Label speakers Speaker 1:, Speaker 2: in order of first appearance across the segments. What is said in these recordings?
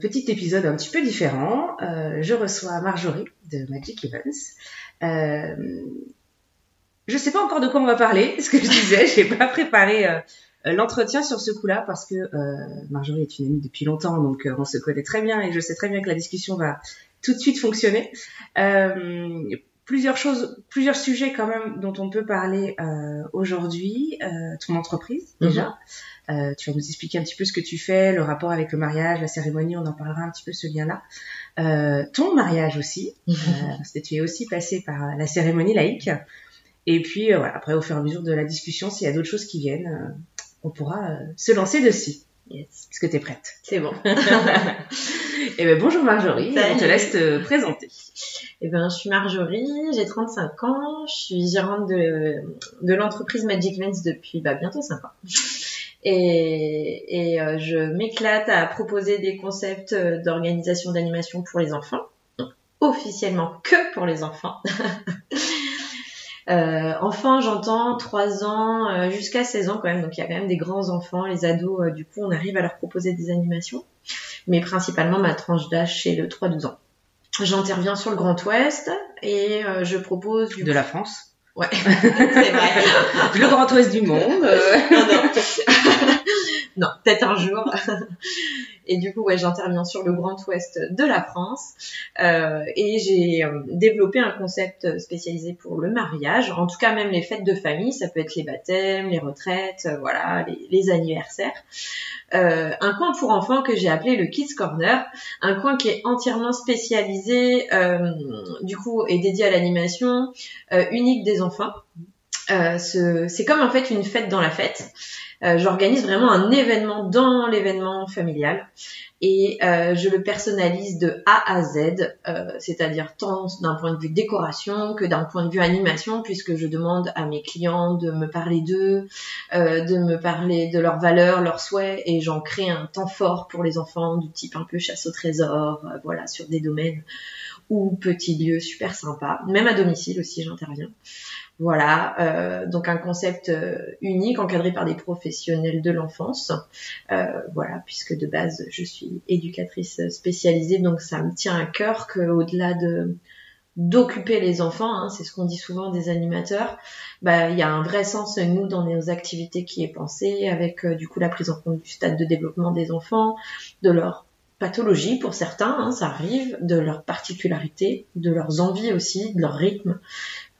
Speaker 1: Petit épisode un petit peu différent. Euh, je reçois Marjorie de Magic Events. Euh, je sais pas encore de quoi on va parler, ce que je disais, j'ai pas préparé euh, l'entretien sur ce coup-là parce que Marjorie est une amie depuis longtemps, donc on se connaît très bien et je sais très bien que la discussion va tout de suite fonctionner. plusieurs choses, plusieurs sujets quand même dont on peut parler aujourd'hui. ton entreprise déjà. Mhm. Euh, tu vas nous expliquer un petit peu ce que tu fais, le rapport avec le mariage, la cérémonie, on en parlera un petit peu ce lien-là. Euh, ton mariage aussi, euh, parce que tu es aussi passé par la cérémonie laïque. Et puis voilà, après au fur et à mesure de la discussion, s'il y a d'autres choses qui viennent, on pourra se lancer dessus. Yes. Est-ce que tu es prête?
Speaker 2: C'est bon.
Speaker 1: Eh ben, bonjour Marjorie, on te laisse te présenter.
Speaker 2: Eh ben, je suis Marjorie, j'ai 35 ans, je suis gérante de, de l'entreprise Magic Lens depuis bah, bientôt 5 ans et, et euh, je m'éclate à proposer des concepts euh, d'organisation d'animation pour les enfants, officiellement que pour les enfants. euh, enfants, j'entends 3 ans euh, jusqu'à 16 ans quand même, donc il y a quand même des grands enfants, les ados, du coup on arrive à leur proposer des animations, mais principalement ma tranche d'âge c'est le 3-12 ans. J'interviens sur le Grand Ouest et je propose
Speaker 1: de la France
Speaker 2: Ouais, c'est vrai.
Speaker 1: le Grand Ouest du monde.
Speaker 2: non, non. non, peut-être un jour. Et du coup, ouais, j'interviens sur le Grand Ouest de la France. Euh, et j'ai euh, développé un concept spécialisé pour le mariage. En tout cas, même les fêtes de famille, ça peut être les baptêmes, les retraites, euh, voilà, les, anniversaires. Euh, un coin pour enfants que j'ai appelé le Kids Corner, un coin qui est entièrement spécialisé, euh, du coup, et dédié à l'animation euh, unique des enfants. C'est comme en fait une fête dans la fête. Euh, j'organise vraiment un événement dans l'événement familial et euh, je le personnalise de A à Z, euh, c'est-à-dire tant d'un point de vue décoration que d'un point de vue animation, puisque je demande à mes clients de me parler d'eux, de me parler de leurs valeurs, leurs souhaits, et j'en crée un temps fort pour les enfants du type un peu chasse au trésor, voilà, sur des domaines ou petits lieux super sympas. Même à domicile aussi, j'interviens. Voilà, euh, donc un concept euh, unique encadré par des professionnels de l'enfance. Euh, voilà, puisque de base je suis éducatrice spécialisée, donc ça me tient à cœur qu'au-delà de d'occuper les enfants, hein, c'est ce qu'on dit souvent des animateurs, bah il y a un vrai sens nous dans nos activités qui est pensé avec du coup la prise en compte du stade de développement des enfants, de leur pathologie pour certains, hein, ça arrive, de leurs particularités, de leurs envies aussi, de leur rythme.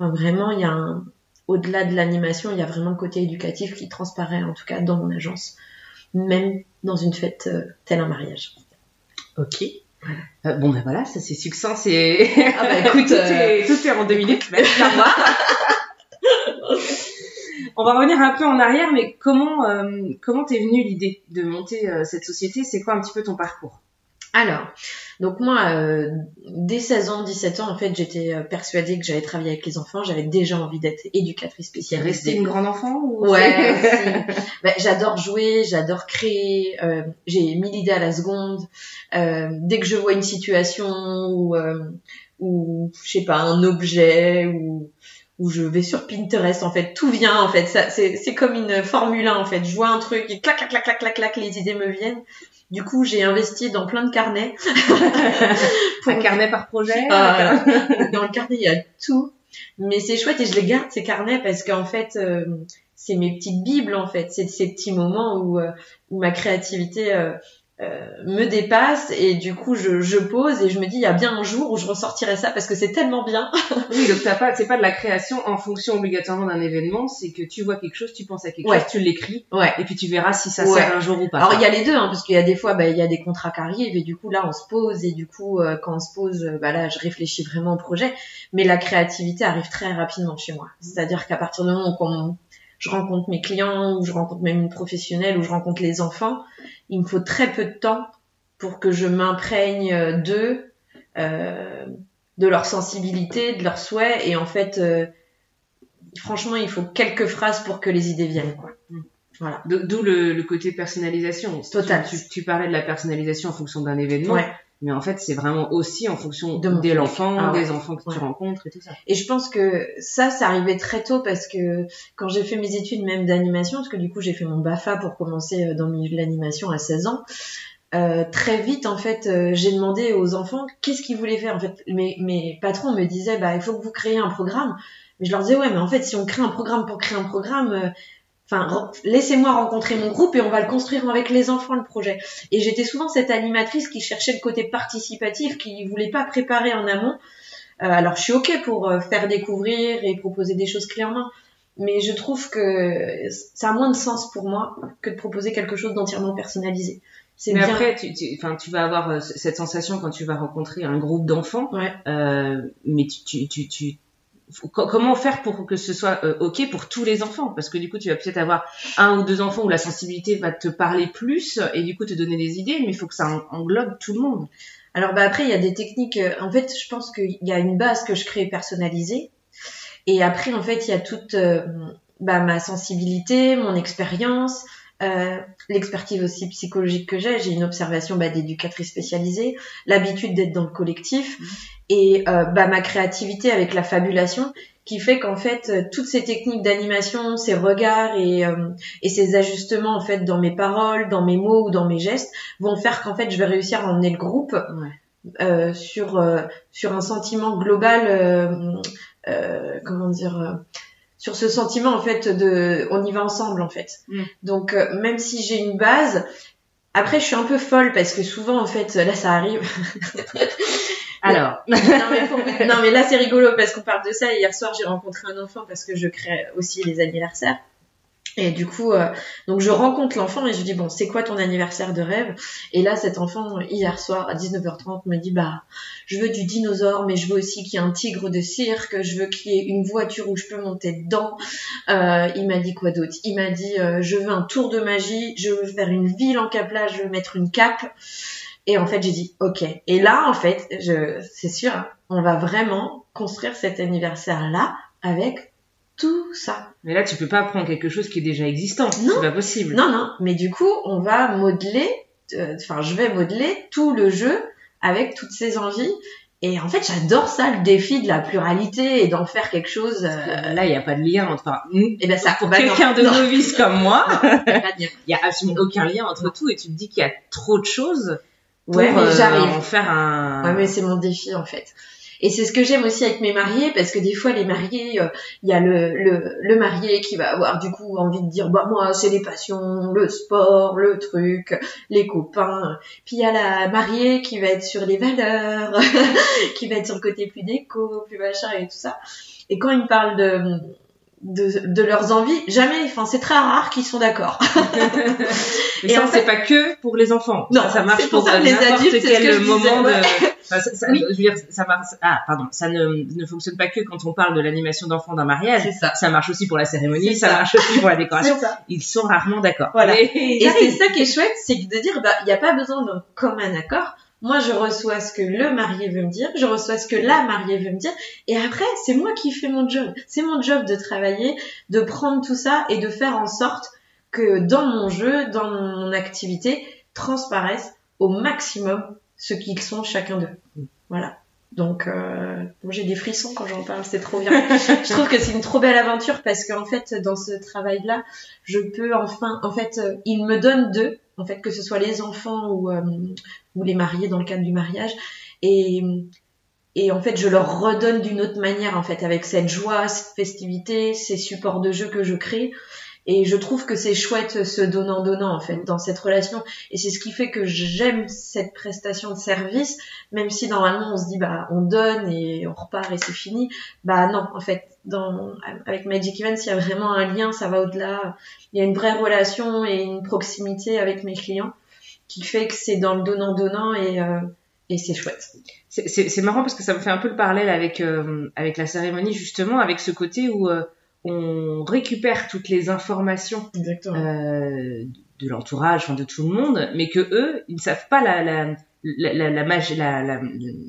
Speaker 2: Enfin, vraiment, il y a un, au-delà de l'animation, il y a vraiment le côté éducatif qui transparaît, en tout cas dans mon agence, même dans une fête euh, telle un mariage.
Speaker 1: Ok. Euh, bon ben voilà, ça c'est succinct, c'est.
Speaker 2: Ah bah écoute,
Speaker 1: tout, est, tout, est, en deux minutes, même. On va revenir un peu en arrière, mais comment euh, comment t'es venue l'idée de monter cette société? C'est quoi un petit peu ton parcours?
Speaker 2: Alors, donc moi, euh, dès 16 ans, 17 ans, en fait, j'étais euh, persuadée que j'allais travailler avec les enfants. J'avais déjà envie d'être éducatrice spécialisée.
Speaker 1: Rester une grande enfant ou...
Speaker 2: Ouais, ben, j'adore jouer, j'adore créer. Euh, j'ai mille idées à la seconde. dès que je vois une situation ou, ou je sais pas, un objet ou où je vais sur Pinterest en fait tout vient en fait ça c'est c'est comme une formule 1 en fait je vois un truc et clac clac clac clac clac clac les idées me viennent du coup, j'ai investi dans plein de carnets.
Speaker 1: Pour... Un carnet par projet
Speaker 2: euh, Dans le carnet, il y a tout. Mais c'est chouette et je les garde, ces carnets, parce qu'en fait, euh, c'est mes petites bibles, en fait. C'est ces petits moments où, euh, où ma créativité euh, me dépasse et du coup je, je pose et je me dis il y a bien un jour où je ressortirai ça parce que c'est tellement bien.
Speaker 1: oui donc t'as pas c'est pas de la création en fonction obligatoirement d'un événement c'est que tu vois quelque chose tu penses à quelque chose tu l'écris
Speaker 2: ouais.
Speaker 1: et puis tu verras si ça sert un jour ou pas.
Speaker 2: Alors il y a les deux hein, parce qu'il y a des fois bah il y a des contrats qui arrivent et du coup là on se pose et du coup euh, quand on se pose euh, bah là je réfléchis vraiment au projet mais la créativité arrive très rapidement chez moi. C'est-à-dire qu'à partir du moment où on je rencontre mes clients ou je rencontre même une professionnelle ou je rencontre les enfants, il me faut très peu de temps pour que je m'imprègne d'eux, euh, de leur sensibilité, de leurs souhaits et en fait, euh, franchement, il faut quelques phrases pour que les idées viennent. Quoi.
Speaker 1: Voilà. D'où le, le, côté personnalisation.
Speaker 2: Total.
Speaker 1: Tu, tu, parlais de la personnalisation en fonction d'un événement.
Speaker 2: Ouais.
Speaker 1: Mais en fait, c'est vraiment aussi en fonction de, l'enfant, ah des enfants que tu rencontres et tout ça.
Speaker 2: Et je pense que ça, ça arrivait très tôt parce que quand j'ai fait mes études même d'animation, parce que du coup j'ai fait mon BAFA pour commencer euh, dans le milieu de l'animation à 16 ans, euh, très vite en fait euh, j'ai demandé aux enfants qu'est-ce qu'ils voulaient faire. En fait mes, mes patrons me disaient bah il faut que vous créiez un programme. Mais je leur disais ouais mais en fait si on crée un programme pour créer un programme euh, Enfin, laissez-moi rencontrer mon groupe et on va le construire avec les enfants le projet. Et j'étais souvent cette animatrice qui cherchait le côté participatif, qui voulait pas préparer en amont. Euh, alors je suis ok pour euh, faire découvrir et proposer des choses clairement, mais je trouve que ça a moins de sens pour moi que de proposer quelque chose d'entièrement personnalisé.
Speaker 1: Mais bien... après, tu, tu, tu vas avoir euh, cette sensation quand tu vas rencontrer un groupe d'enfants,
Speaker 2: ouais.
Speaker 1: euh, mais tu, tu, tu comment faire pour que ce soit euh, ok pour tous les enfants? Parce que du coup tu vas peut-être avoir un ou deux enfants où la sensibilité va te parler plus et du coup te donner des idées mais il faut que ça englobe tout le monde.
Speaker 2: Alors bah après il y a des techniques euh, en fait je pense qu'il y a une base que je crée personnalisée et après en fait il y a toute euh, bah, ma sensibilité mon expérience l'expertise aussi psychologique que j'ai, j'ai une observation bah, d'éducatrice spécialisée, l'habitude d'être dans le collectif mmh. Et euh, bah, ma créativité avec la fabulation qui fait qu'en fait euh, toutes ces techniques d'animation, ces regards et, euh, et ces ajustements en fait dans mes paroles, dans mes mots ou dans mes gestes vont faire qu'en fait je vais réussir à emmener le groupe
Speaker 1: ouais.
Speaker 2: sur sur un sentiment global comment dire sur ce sentiment en fait de on y va ensemble en fait.
Speaker 1: Mm.
Speaker 2: Donc euh, même si j'ai une base, après je suis un peu folle parce que souvent en fait là ça arrive.
Speaker 1: Alors.
Speaker 2: non, mais non mais là c'est rigolo parce qu'on parle de ça. Hier soir j'ai rencontré un enfant parce que je crée aussi les anniversaires. Et du coup, euh, donc je rencontre l'enfant et je dis bon, c'est quoi ton anniversaire de rêve? Et là, cet enfant hier soir à 19h30 me dit bah, je veux du dinosaure, mais je veux aussi qu'il y ait un tigre de cirque, je veux qu'il y ait une voiture où je peux monter dedans. Euh, il m'a dit quoi d'autre? Il m'a dit euh, je veux un tour de magie, je veux faire une ville en capla, je veux mettre une cape. Et en fait, j'ai dit ok. Et là, en fait, je, c'est sûr, on va vraiment construire cet anniversaire là avec tout ça.
Speaker 1: Mais là, tu peux pas prendre quelque chose qui est déjà existant.
Speaker 2: Non.
Speaker 1: C'est pas possible.
Speaker 2: Non, non. Mais du coup, on va modeler, euh, enfin, je vais modeler tout le jeu avec toutes ces envies. Et en fait, j'adore ça, le défi de la pluralité et d'en faire quelque chose. Euh...
Speaker 1: Là, il n'y a pas de lien entre. Enfin, et
Speaker 2: eh ben ça,
Speaker 1: pour
Speaker 2: bah
Speaker 1: quelqu'un de novice comme moi,
Speaker 2: il
Speaker 1: il y a absolument aucun lien entre tout. Et tu te dis qu'il y a trop de choses
Speaker 2: Ouais, mais
Speaker 1: euh,
Speaker 2: j'arrive.
Speaker 1: en faire un.
Speaker 2: Ouais, mais c'est mon défi en fait. Et c'est ce que j'aime aussi avec mes mariés, parce que des fois les mariés, euh, il y a le, le, le marié qui va avoir du coup envie de dire bah moi c'est les passions, le sport, le truc, les copains. Puis il y a la mariée qui va être sur les valeurs, qui va être sur le côté plus déco, plus machin et tout ça. Et quand ils me parlent de de, de leurs envies, jamais, enfin c'est très rare qu'ils sont d'accord. Et
Speaker 1: ça,
Speaker 2: en
Speaker 1: c'est
Speaker 2: fait-
Speaker 1: pas que pour les enfants.
Speaker 2: Non,
Speaker 1: ça, ça marche
Speaker 2: c'est pour
Speaker 1: pour,
Speaker 2: ça que les adultes, c'est
Speaker 1: quel
Speaker 2: que je disais,
Speaker 1: moment
Speaker 2: ouais.
Speaker 1: de. Enfin, ça, ça-
Speaker 2: Oui.
Speaker 1: Je veux dire, ça marche. Ah, pardon. Ça ne, ne fonctionne pas que quand on parle de l'animation d'enfants d'un mariage.
Speaker 2: C'est ça.
Speaker 1: Ça marche aussi pour la cérémonie.
Speaker 2: C'est
Speaker 1: Ça, marche aussi pour la décoration.
Speaker 2: C'est.
Speaker 1: Ils sont rarement d'accord.
Speaker 2: Voilà.
Speaker 1: Et,
Speaker 2: Et c'est ça qui est chouette, c'est de dire, bah, il n'y a pas besoin d'un commun accord. Moi, je reçois ce que le marié veut me dire, je reçois ce que la mariée veut me dire, et après, c'est moi qui fais mon job. C'est mon job de travailler, de prendre tout ça et de faire en sorte que dans mon jeu, dans mon activité, transparaissent au maximum ce qu'ils sont chacun d'eux. Voilà. Donc, euh, j'ai des frissons quand j'en parle, c'est trop bien. je trouve que c'est une trop belle aventure parce qu'en fait, dans ce travail-là, je peux enfin, en fait, euh, il me donne d'eux, en fait, que ce soit les enfants ou, euh, ou les mariés dans le cadre du mariage, et et en fait, je leur redonne d'une autre manière, en fait, avec cette joie, cette festivité, ces supports de jeu que je crée. Et je trouve que c'est chouette ce donnant-donnant, en fait, dans cette relation. Et c'est ce qui fait que j'aime cette prestation de service, même si normalement on se dit, bah, on donne et on repart et c'est fini. Bah non, en fait, dans, avec Magic Events, il y a vraiment un lien, ça va au-delà. Il y a une vraie relation et une proximité avec mes clients qui fait que c'est dans le donnant-donnant et, euh, et c'est chouette.
Speaker 1: C'est- marrant parce que ça me fait un peu le parallèle avec euh, avec la cérémonie justement, avec ce côté où euh, on récupère toutes les informations euh, de l'entourage, enfin de tout le monde, mais que eux, ils ne savent pas la, la, la, la,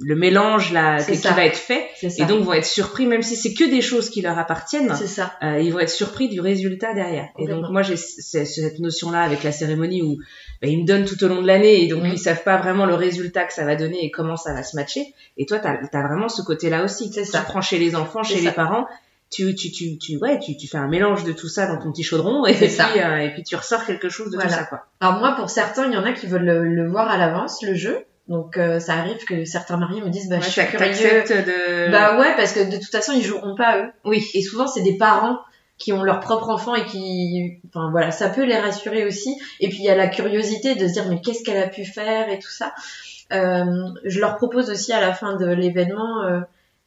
Speaker 1: le mélange qui va être fait, et donc vont être surpris, même si c'est que des choses qui leur appartiennent.
Speaker 2: Ça.
Speaker 1: Euh, ils vont être surpris du résultat derrière. Et donc moi j'ai cette notion-là avec la cérémonie où bah, ils me donnent tout au long de l'année, et donc ils savent pas vraiment le résultat que ça va donner et comment ça va se matcher. Et toi, tu as, vraiment ce côté-là aussi. Tu
Speaker 2: ça.
Speaker 1: prends chez les enfants, chez les parents, tu, tu, tu, tu, ouais, tu, tu fais un mélange de tout ça dans ton petit chaudron et, puis, euh, et puis tu ressors quelque chose de tout ça, quoi.
Speaker 2: Alors moi, pour certains, il y en a qui veulent le, voir à l'avance, le jeu. Donc euh, ça arrive que certains mariés me disent bah je suis curieux.
Speaker 1: De...
Speaker 2: Bah ouais parce que de toute façon ils joueront pas eux.
Speaker 1: Oui.
Speaker 2: Et souvent c'est des parents qui ont leur propre enfant et qui enfin voilà ça peut les rassurer aussi. Et puis il y a la curiosité de se dire mais qu'est-ce qu'elle a pu faire et tout ça. Euh, je leur propose aussi à la fin de l'événement euh,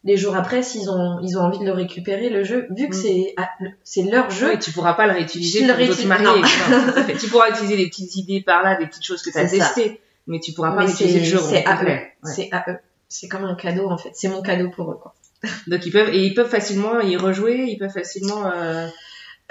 Speaker 2: les jours après s'ils ont ils ont envie de le récupérer le jeu vu que mm. c'est ah, c'est leur jeu.
Speaker 1: Et tu pourras pas le réutiliser pour d'autres mariés tu pourras utiliser des petites idées par là des petites choses que tu as testées mais tu pourras pas utiliser le jeu
Speaker 2: c'est à eux. C'est à eux. C'est comme un cadeau en fait. C'est mon cadeau pour eux quoi.
Speaker 1: Donc ils peuvent et ils peuvent facilement y rejouer ils peuvent facilement euh...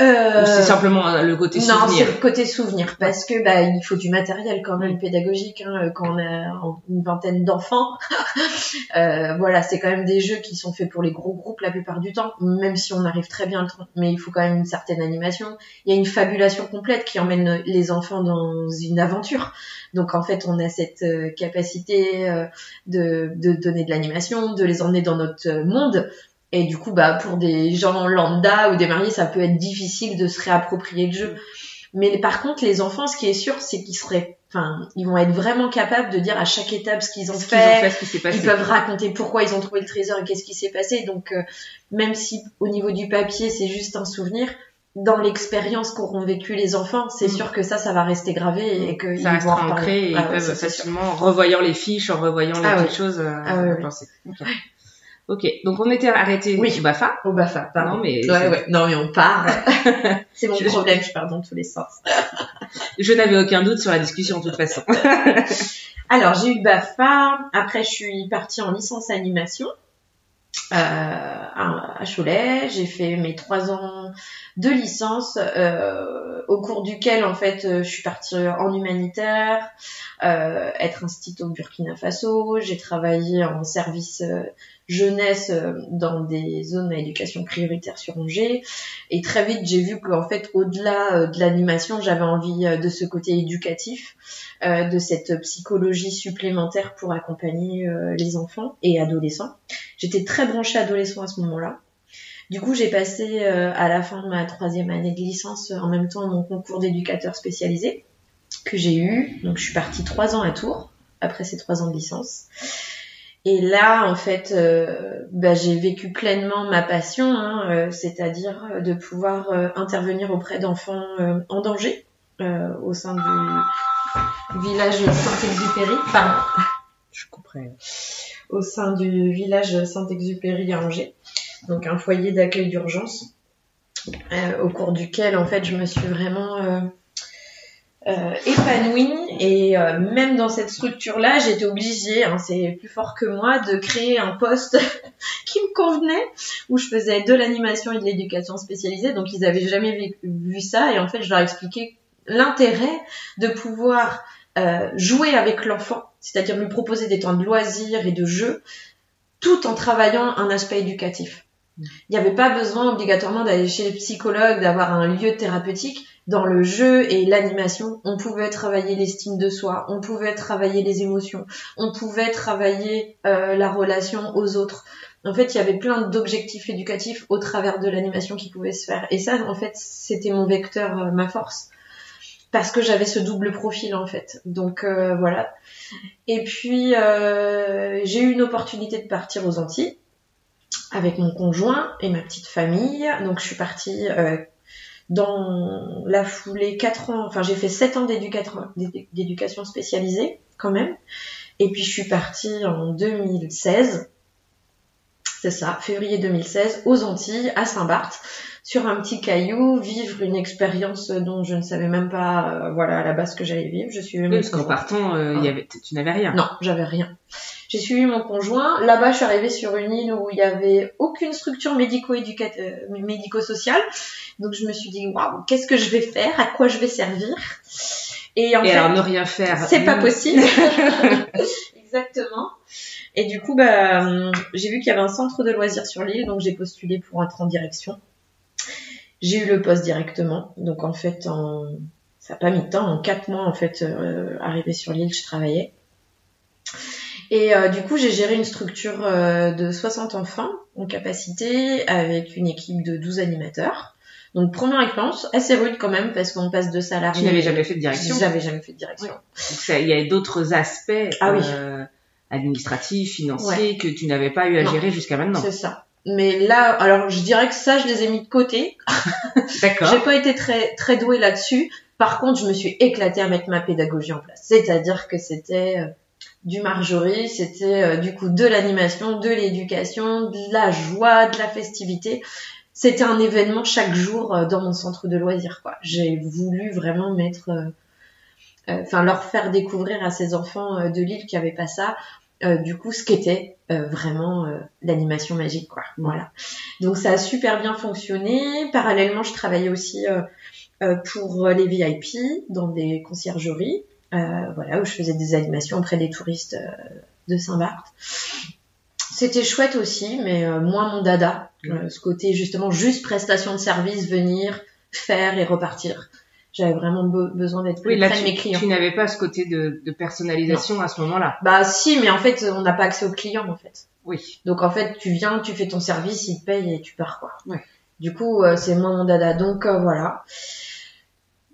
Speaker 1: Euh... c'est simplement euh, le côté souvenir.
Speaker 2: Non, c'est le côté souvenir parce que bah il faut du matériel quand même pédagogique hein, quand on a une vingtaine d'enfants. euh, voilà, c'est quand même des jeux qui sont faits pour les gros groupes la plupart du temps, même si on arrive très bien le temps. Mais il faut quand même une certaine animation. Il y a une fabulation complète qui emmène les enfants dans une aventure. Donc en fait, on a cette euh, capacité euh, de, de donner de l'animation, de les emmener dans notre monde et du coup, bah, pour des gens lambda ou des mariés, ça peut être difficile de se réapproprier le jeu. Mais par contre, les enfants, ce qui est sûr, c'est qu'ils seraient, enfin, ils vont être vraiment capables de dire à chaque étape ce qu'ils ont, fait.
Speaker 1: Ils
Speaker 2: peuvent raconter pourquoi ils ont trouvé le trésor et qu'est-ce qui s'est passé. Donc, euh, même si au niveau du papier, c'est juste un souvenir, dans l'expérience qu'auront vécu les enfants, c'est mm. sûr que ça, ça va rester gravé et que
Speaker 1: ça ils vont ancré et ils ah peuvent facilement, revoyant les fiches, en revoyant les ah choses, euh, ah penser. Ok, donc on était arrêté
Speaker 2: oui.
Speaker 1: au BAFA.
Speaker 2: Au BAFA, pardon.
Speaker 1: Non, mais,
Speaker 2: ouais, ouais. non, mais on part. c'est mon problème, je pars dans tous les sens.
Speaker 1: je n'avais aucun doute sur la discussion de toute façon.
Speaker 2: Alors, j'ai eu BAFA. Après, je suis partie en licence animation. Euh, à Cholet. J'ai fait mes trois ans de licence, euh, au cours duquel en fait je suis partie en humanitaire, euh, être institut au Burkina Faso. J'ai travaillé en service euh, jeunesse euh, dans des zones à éducation prioritaire sur Angers. Et très vite, j'ai vu qu'en fait, au-delà euh, de l'animation, j'avais envie euh, de ce côté éducatif, de cette psychologie supplémentaire pour accompagner les enfants et adolescents. J'étais très branchée adolescent à ce moment-là. Du coup, j'ai passé à la fin de ma troisième année de licence en même temps mon concours d'éducateur spécialisé que j'ai eu. Donc, je suis partie trois ans à Tours après ces trois ans de licence. Et là, en fait, euh, bah, j'ai vécu pleinement ma passion, hein, euh, c'est-à-dire euh, de pouvoir intervenir auprès d'enfants en danger au sein du village Saint-Exupéry. Pardon.
Speaker 1: Je comprends.
Speaker 2: Au sein du village Saint-Exupéry à Angers, donc un foyer d'accueil d'urgence, au cours duquel, en fait, je me suis vraiment euh, épanouie et euh, même dans cette structure-là, j'étais obligée, hein, c'est plus fort que moi, de créer un poste qui me convenait où je faisais de l'animation et de l'éducation spécialisée. Donc ils avaient jamais vu, ça et en fait je leur expliquais l'intérêt de pouvoir euh, jouer avec l'enfant, c'est-à-dire lui proposer des temps de loisirs et de jeux, tout en travaillant un aspect éducatif. Il n'y avait pas besoin obligatoirement d'aller chez le psychologue, d'avoir un lieu thérapeutique dans le jeu et l'animation, on pouvait travailler l'estime de soi, on pouvait travailler les émotions, on pouvait travailler euh, la relation aux autres. En fait, il y avait plein d'objectifs éducatifs au travers de l'animation qui pouvaient se faire. Et ça, en fait, c'était mon vecteur, euh, ma force. Parce que j'avais ce double profil, en fait. Donc, euh, voilà. Et puis, j'ai eu une opportunité de partir aux Antilles avec mon conjoint et ma petite famille. Donc, je suis partie dans la foulée, 4 ans, enfin j'ai fait 7 ans d'éducation spécialisée quand même. Et puis je suis partie en 2016, c'est ça, février 2016, aux Antilles, à Saint-Barth, sur un petit caillou, vivre une expérience dont je ne savais même pas, euh, voilà, à la base que j'allais vivre. Je suis
Speaker 1: parce qu'en partant, euh, y avait, tu n'avais rien.
Speaker 2: Non, j'avais rien. J'ai suivi mon conjoint. Là-bas, je suis arrivée sur une île où il y avait aucune structure euh, médico-sociale. Donc je me suis dit, waouh, qu'est-ce que je vais faire? À quoi je vais servir?
Speaker 1: Et en fait, alors ne rien faire,
Speaker 2: c'est pas possible. Exactement. Et du coup, bah, euh, j'ai vu qu'il y avait un centre de loisirs sur l'île, donc j'ai postulé pour être en direction. J'ai eu le poste directement. Donc en fait, en... ça n'a pas mis de temps. En quatre mois, en fait, euh, arrivé sur l'île, je travaillais. Et euh, du coup, j'ai géré une structure euh, de 60 enfants en capacité avec une équipe de 12 animateurs. Donc première expérience assez rude quand même parce qu'on passe de salariés.
Speaker 1: Tu n'avais jamais fait de direction?
Speaker 2: J'avais jamais fait de direction.
Speaker 1: Donc il y a d'autres aspects ah, oui. euh, administratifs, financiers que tu n'avais pas eu à gérer jusqu'à maintenant.
Speaker 2: C'est ça. Mais là, alors je dirais que ça, je les ai mis de côté.
Speaker 1: D'accord.
Speaker 2: J'ai pas été très très douée là-dessus. Par contre, je me suis éclatée à mettre ma pédagogie en place. C'est-à-dire que c'était du Marjorie, c'était euh, du coup de l'animation, de l'éducation, de la joie, de la festivité. C'était un événement chaque jour euh, dans mon centre de loisirs. Quoi. J'ai voulu vraiment mettre, enfin leur faire découvrir à ces enfants de l'île qui n'avaient pas ça, du coup ce qu'était vraiment l'animation magique. Quoi. Voilà. Donc ça a super bien fonctionné. Parallèlement, je travaillais aussi pour les VIP dans des conciergeries. Euh, voilà, où je faisais des animations auprès des touristes euh, de Saint-Barth. C'était chouette aussi, mais euh, moins mon dada. ce côté justement juste prestation de service, venir, faire et repartir j'avais vraiment besoin d'être plus près de mes clients.
Speaker 1: Tu n'avais pas ce côté de, personnalisation à ce moment-là.
Speaker 2: Bah si, mais en fait, on n'a pas accès aux clients en fait.
Speaker 1: Oui.
Speaker 2: Donc en fait, tu viens, tu fais ton service, ils te payent et tu pars quoi. Ouais. Du coup, c'est moins mon dada. Donc voilà.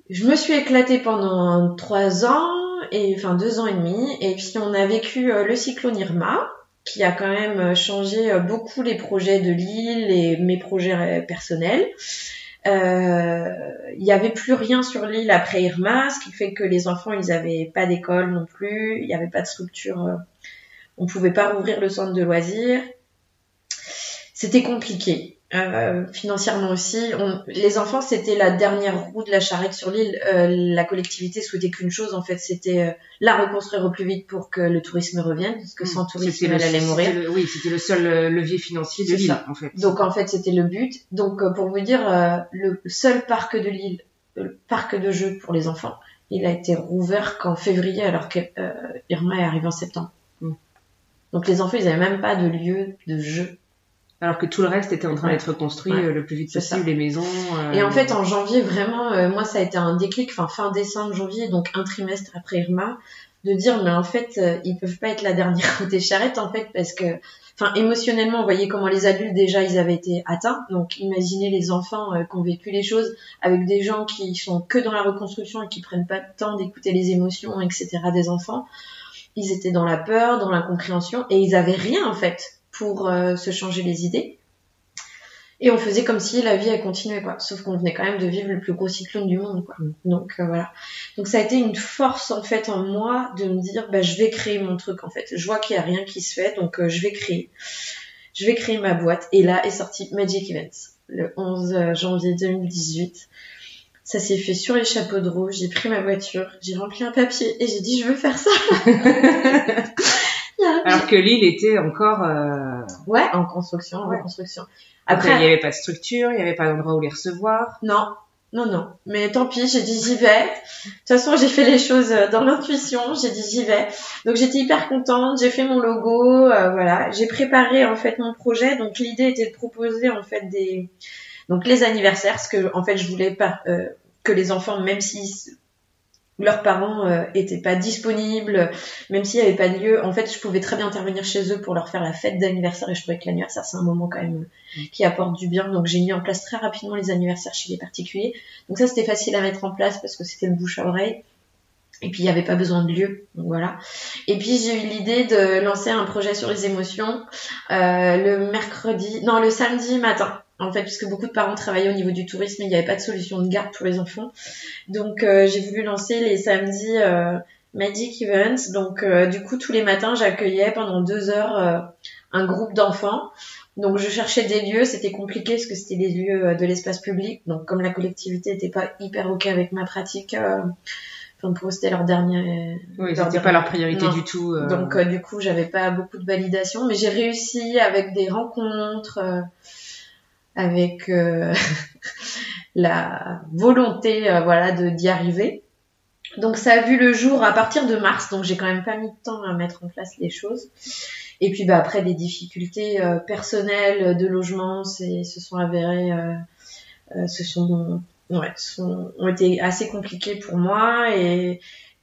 Speaker 2: Je me suis éclatée pendant trois ans, et enfin deux ans et demi, et puis on a vécu euh, le cyclone Irma, qui a quand même euh, changé euh, beaucoup les projets de l'île et mes projets personnels. Il n'y avait plus rien sur l'île après Irma, ce qui fait que les enfants, ils n'avaient pas d'école non plus, il n'y avait pas de structure, on pouvait pas rouvrir le centre de loisirs. C'était compliqué. Euh, financièrement aussi. les enfants, c'était la dernière roue de la charrette sur l'île. Euh, la collectivité souhaitait qu'une chose, en fait, c'était euh, la reconstruire au plus vite pour que le tourisme revienne, parce que sans tourisme, elle allait mourir.
Speaker 1: oui, c'était le seul levier financier de l'île, en fait.
Speaker 2: Donc, en fait, c'était le but. Donc, pour vous dire, le seul parc de l'île, le parc de jeux pour les enfants, il a été rouvert qu'en février, alors que Irma est arrivée en septembre. Mm. Donc, les enfants, ils n'avaient même pas de lieu de jeu
Speaker 1: alors que tout le reste était en train d'être construit euh, le plus vite possible, les maisons.
Speaker 2: Euh, et en fait, en janvier, vraiment, euh, moi, ça a été un déclic, enfin fin décembre, janvier, donc un trimestre après Irma, de dire, mais en fait, ils peuvent pas être la dernière côté charrette, en fait, parce que, enfin, émotionnellement, vous voyez comment les adultes déjà, ils avaient été atteints. Donc, imaginez les enfants qui ont vécu les choses avec des gens qui sont que dans la reconstruction et qui prennent pas le temps d'écouter les émotions, etc. des enfants. Ils étaient dans la peur, dans l'incompréhension, et ils avaient rien, en fait pour euh, se changer les idées. Et on faisait comme si la vie a continué quoi. Sauf qu'on venait quand même de vivre le plus gros cyclone du monde, quoi. Donc euh, voilà. Donc ça a été une force en fait en moi de me dire, bah je vais créer mon truc en fait. Je vois qu'il y a rien qui se fait, donc euh, je vais créer. Je vais créer ma boîte. Et là est sorti Magic Events le 11 janvier 2018. Ça s'est fait sur les chapeaux de roue. J'ai pris ma voiture, j'ai rempli un papier et j'ai dit je veux faire ça.
Speaker 1: Alors que l'île était encore euh...
Speaker 2: ouais en construction, en construction.
Speaker 1: Après, il n'y avait pas de structure, il n'y avait pas d'endroit où les recevoir.
Speaker 2: Non, non, non. Mais tant pis, j'ai dit j'y vais. De toute façon, j'ai fait les choses euh, dans l'intuition. J'ai dit j'y vais. Donc j'étais hyper contente. J'ai fait mon logo. Euh, voilà. J'ai préparé en fait mon projet. Donc l'idée était de proposer en fait des donc les anniversaires, parce que en fait je voulais pas euh, que les enfants, même s'ils leurs parents euh, étaient pas disponibles, même s'il n'y avait pas de lieu. En fait, je pouvais très bien intervenir chez eux pour leur faire la fête d'anniversaire et je trouvais que l'anniversaire, c'est un moment quand même mm. qui apporte du bien. Donc, j'ai mis en place très rapidement les anniversaires chez les particuliers. Donc, ça, c'était facile à mettre en place parce que c'était le bouche à oreille. Et puis il n'y avait pas besoin de lieu, donc voilà. Et puis j'ai eu l'idée de lancer un projet sur les émotions euh, le mercredi, non le samedi matin en fait, puisque beaucoup de parents travaillaient au niveau du tourisme, il n'y avait pas de solution de garde pour les enfants. Donc, euh, j'ai voulu lancer les samedis euh, Magic Events. Donc, euh, du coup, tous les matins, j'accueillais pendant deux heures un groupe d'enfants. Donc, je cherchais des lieux. C'était compliqué parce que c'était des lieux de l'espace public. Donc, comme la collectivité n'était pas hyper ok avec ma pratique, Enfin, pour eux, c'était leur dernier.
Speaker 1: Oui,
Speaker 2: leur
Speaker 1: c'était pas leur priorité
Speaker 2: Non.
Speaker 1: du tout. euh.
Speaker 2: Donc euh, du coup, j'avais pas beaucoup de validation, mais j'ai réussi avec des rencontres, euh, avec euh, la volonté, euh, voilà, de d'y arriver. Donc ça a vu le jour à partir de mars, donc j'ai quand même pas mis de temps à mettre en place les choses. Et puis bah après des difficultés euh, personnelles de logement, c'est se sont avérées, euh, euh, se sont ouais, sont, ont été assez compliquées pour moi et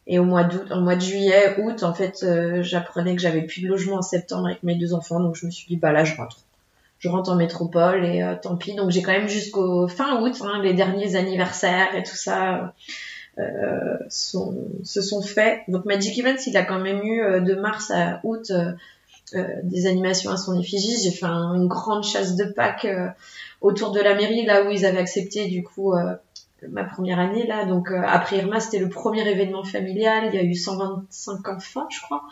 Speaker 2: et au mois d'août, en mois de juillet, août, en fait, euh, j'apprenais que j'avais plus de logement en septembre avec mes deux enfants, donc je me suis dit bah là je rentre, je rentre en métropole et euh, tant pis. Donc j'ai quand même jusqu'au fin août, hein, les derniers anniversaires et tout ça euh, sont, se sont faits. Donc Magic Events, il a quand même eu euh, de mars à août des animations à son effigie. J'ai fait un- une grande chasse de Pâques autour de la mairie, là où ils avaient accepté du coup ma première année là. Donc après Irma, c'était le premier événement familial. Il y a eu 125 enfants, je crois.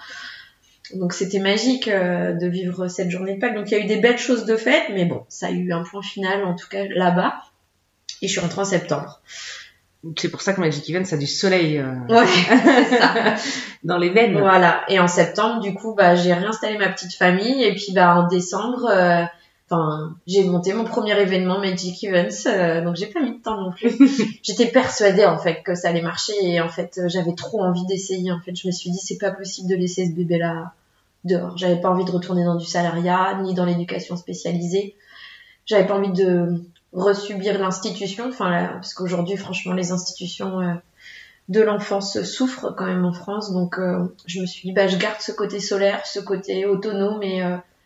Speaker 2: Donc c'était magique euh, de vivre cette journée de Pâques. Donc il y a eu des belles choses de fête, mais bon, ça a eu un point final en tout cas là-bas. Et je suis rentrée en septembre.
Speaker 1: C'est pour ça que Magic Event, ça a du soleil euh,
Speaker 2: Ouais, ça.
Speaker 1: dans les veines.
Speaker 2: Voilà. Et en septembre, du coup, bah, j'ai réinstallé ma petite famille. Et puis, bah, en décembre, euh, enfin, j'ai monté mon premier événement Magic Events. euh, donc, j'ai pas mis de temps non plus. J'étais persuadée, en fait, que ça allait marcher. Et en fait, euh, j'avais trop envie d'essayer. En fait, je me suis dit, c'est pas possible de laisser ce bébé-là dehors. J'avais pas envie de retourner dans du salariat, ni dans l'éducation spécialisée. J'avais pas envie de resubir l'institution. Enfin, là, parce qu'aujourd'hui, franchement, les institutions euh, de l'enfance souffrent quand même en France. Donc, euh, je me suis dit, bah, je garde ce côté solaire, ce côté autonome, et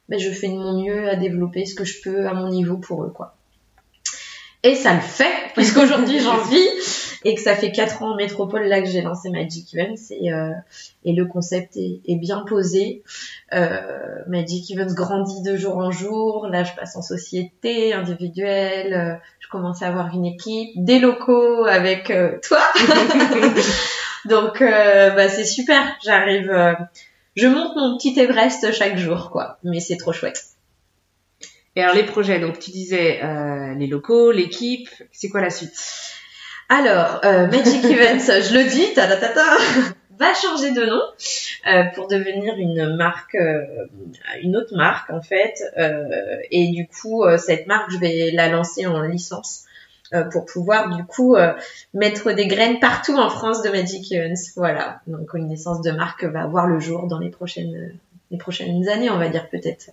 Speaker 2: bah, je fais de mon mieux à développer ce que je peux à mon niveau pour eux, quoi. Et ça le fait, puisqu'aujourd'hui j'en vis, et que ça fait quatre ans en métropole là que j'ai lancé Magic Events, et, euh, et le concept est, bien posé. Euh, Magic Events grandit de jour en jour, là je passe en société, individuelle, euh, je commence à avoir une équipe, des locaux avec euh, toi. Donc bah, c'est super, j'arrive, je monte mon petit Everest chaque jour, quoi. Mais c'est trop chouette.
Speaker 1: Et alors les projets, donc tu disais euh, les locaux, l'équipe, c'est quoi la suite?
Speaker 2: Alors, euh, Magic Events, je le dis, ta ta ta ta, va changer de nom euh, pour devenir une marque, euh, une autre marque en fait. Euh, et du coup, euh, cette marque, je vais la lancer en licence euh, pour pouvoir du coup euh, mettre des graines partout en France de Magic Events. Voilà, donc une licence de marque va voir le jour dans les prochaines, les prochaines années, on va dire peut-être.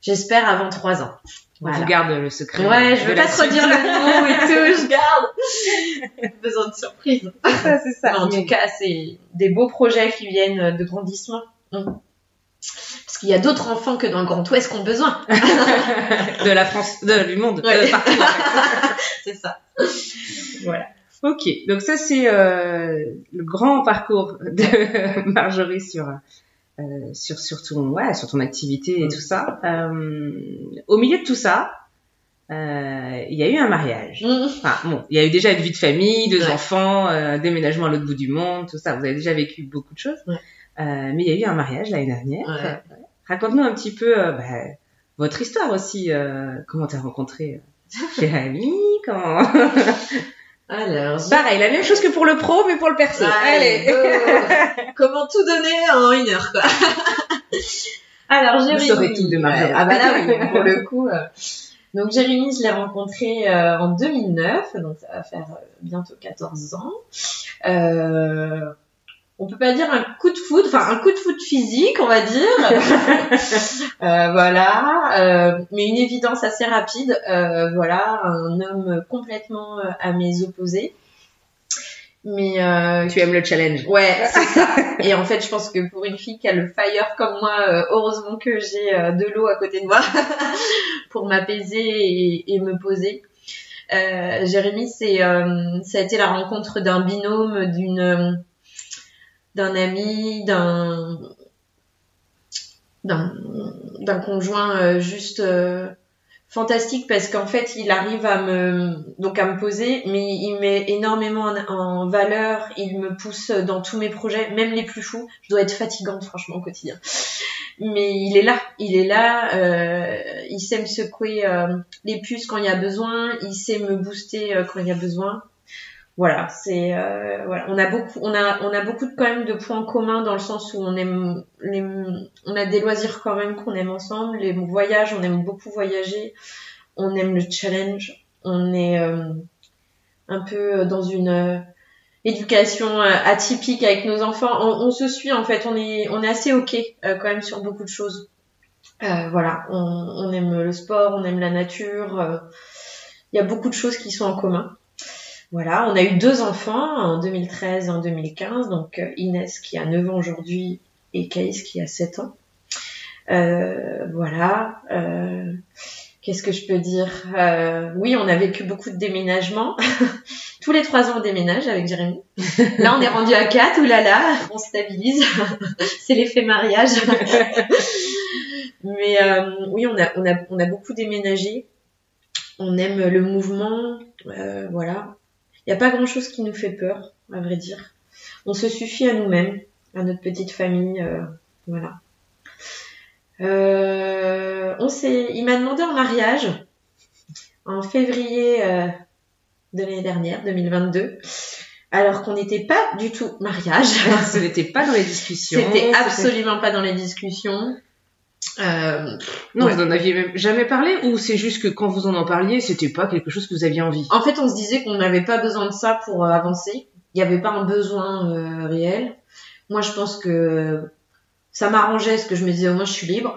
Speaker 2: J'espère avant trois ans. Voilà.
Speaker 1: Je garde le secret.
Speaker 2: Ouais, je
Speaker 1: de
Speaker 2: veux pas trop dire le nom et tout, je garde. Besoin de surprise.
Speaker 1: ça, c'est ça.
Speaker 2: Mais en tout cas, c'est des beaux projets qui viennent de grandissement. Mm. Qu'il y a d'autres enfants que dans le Grand Ouest qui ont besoin.
Speaker 1: de la France, de, du monde,
Speaker 2: Ouais. c'est ça. Voilà.
Speaker 1: Ok, donc ça c'est euh, le grand parcours de Marjorie sur euh, sur sur ton ouais sur ton activité et
Speaker 2: Mm.
Speaker 1: tout ça. Euh, au milieu de tout ça, il y a eu un mariage.
Speaker 2: Mm.
Speaker 1: Enfin bon, il y a eu déjà une vie de famille, deux
Speaker 2: Ouais.
Speaker 1: enfants, euh, déménagement à l'autre bout du monde, tout ça. Vous avez déjà vécu beaucoup de choses.
Speaker 2: Ouais.
Speaker 1: Mais il y a eu un mariage l'année dernière. Raconte-nous un petit peu euh, bah, votre histoire aussi. Euh, comment t'as rencontré euh, Jérémy Comment
Speaker 2: Alors,
Speaker 1: Pareil, la même chose que pour le pro, mais pour le perso.
Speaker 2: Allez. Comment tout donner en une heure, quoi. Alors,
Speaker 1: Vous
Speaker 2: Jérémy.
Speaker 1: saurez tout de Marjorie.
Speaker 2: Ah bah là, oui, pour le coup. euh, Donc, Jérémy, je l'ai rencontré euh, en 2009, donc ça va faire euh, bientôt 14 ans. On peut pas dire un coup de foot, enfin un coup de foot physique, on va dire. Euh, voilà, euh, mais une évidence assez rapide. Euh, voilà, un homme complètement à mes opposés. Mais euh,
Speaker 1: Tu aimes le challenge.
Speaker 2: Ouais, c'est ça. Et en fait, je pense que pour une fille qui a le fire comme moi, heureusement que j'ai de l'eau à côté de moi pour m'apaiser et, et me poser. Euh, Jérémy, c'est, euh, ça a été la rencontre d'un binôme, d'une, d'un ami, d'un, d'un, conjoint euh, juste euh, fantastique parce qu'en fait il arrive à me donc à me poser mais il met énormément en, valeur il me pousse dans tous mes projets même les plus fous. Je dois être fatigante franchement au quotidien. Mais il est là il est là euh, il sait me secouer euh, les puces quand il y a besoin il sait me booster quand il y a besoin voilà, c'est euh, voilà, on a beaucoup, on a, on a beaucoup de, quand même de points communs dans le sens où on aime, les, on a des loisirs quand même qu'on aime ensemble, les voyages, on aime beaucoup voyager, on aime le challenge, on est euh, un peu dans une euh, éducation atypique avec nos enfants, on, on, se suit en fait, on est, on est assez ok quand même sur beaucoup de choses. voilà, on, on, aime le sport, on aime la nature, il y a beaucoup de choses qui sont en commun. Voilà, on a eu deux enfants en 2013 et en 2015, donc euh, Inès qui a 9 ans aujourd'hui et Caïs qui a 7 ans. Euh, voilà. Euh, Qu'est-ce que je peux dire? Euh, Oui, on a vécu beaucoup de déménagements. Tous les trois ans, on déménage avec Jérémy. Là, on est rendu à 4, oulala, on stabilise. C'est l'effet mariage. Mais euh, oui, on a, on, a, on a beaucoup déménagé. On aime le mouvement, euh, voilà. Il n'y a pas grand-chose qui nous fait peur, à vrai dire. On se suffit à nous-mêmes, à notre petite famille, euh, voilà. Euh, on s'est, il m'a demandé en mariage en février euh, de l'année dernière, 2022, alors qu'on n'était pas du tout mariage.
Speaker 1: Ce n'était pas dans les discussions.
Speaker 2: C'était absolument pas dans les discussions.
Speaker 1: Euh, non, vous n'en aviez même jamais parlé ou c'est juste que quand vous en en parliez, c'était pas quelque chose que vous aviez envie?
Speaker 2: En fait, on se disait qu'on n'avait pas besoin de ça pour euh, avancer. Il n'y avait pas un besoin euh, réel. Moi, je pense que ça m'arrangeait parce que je me disais au moins je suis libre.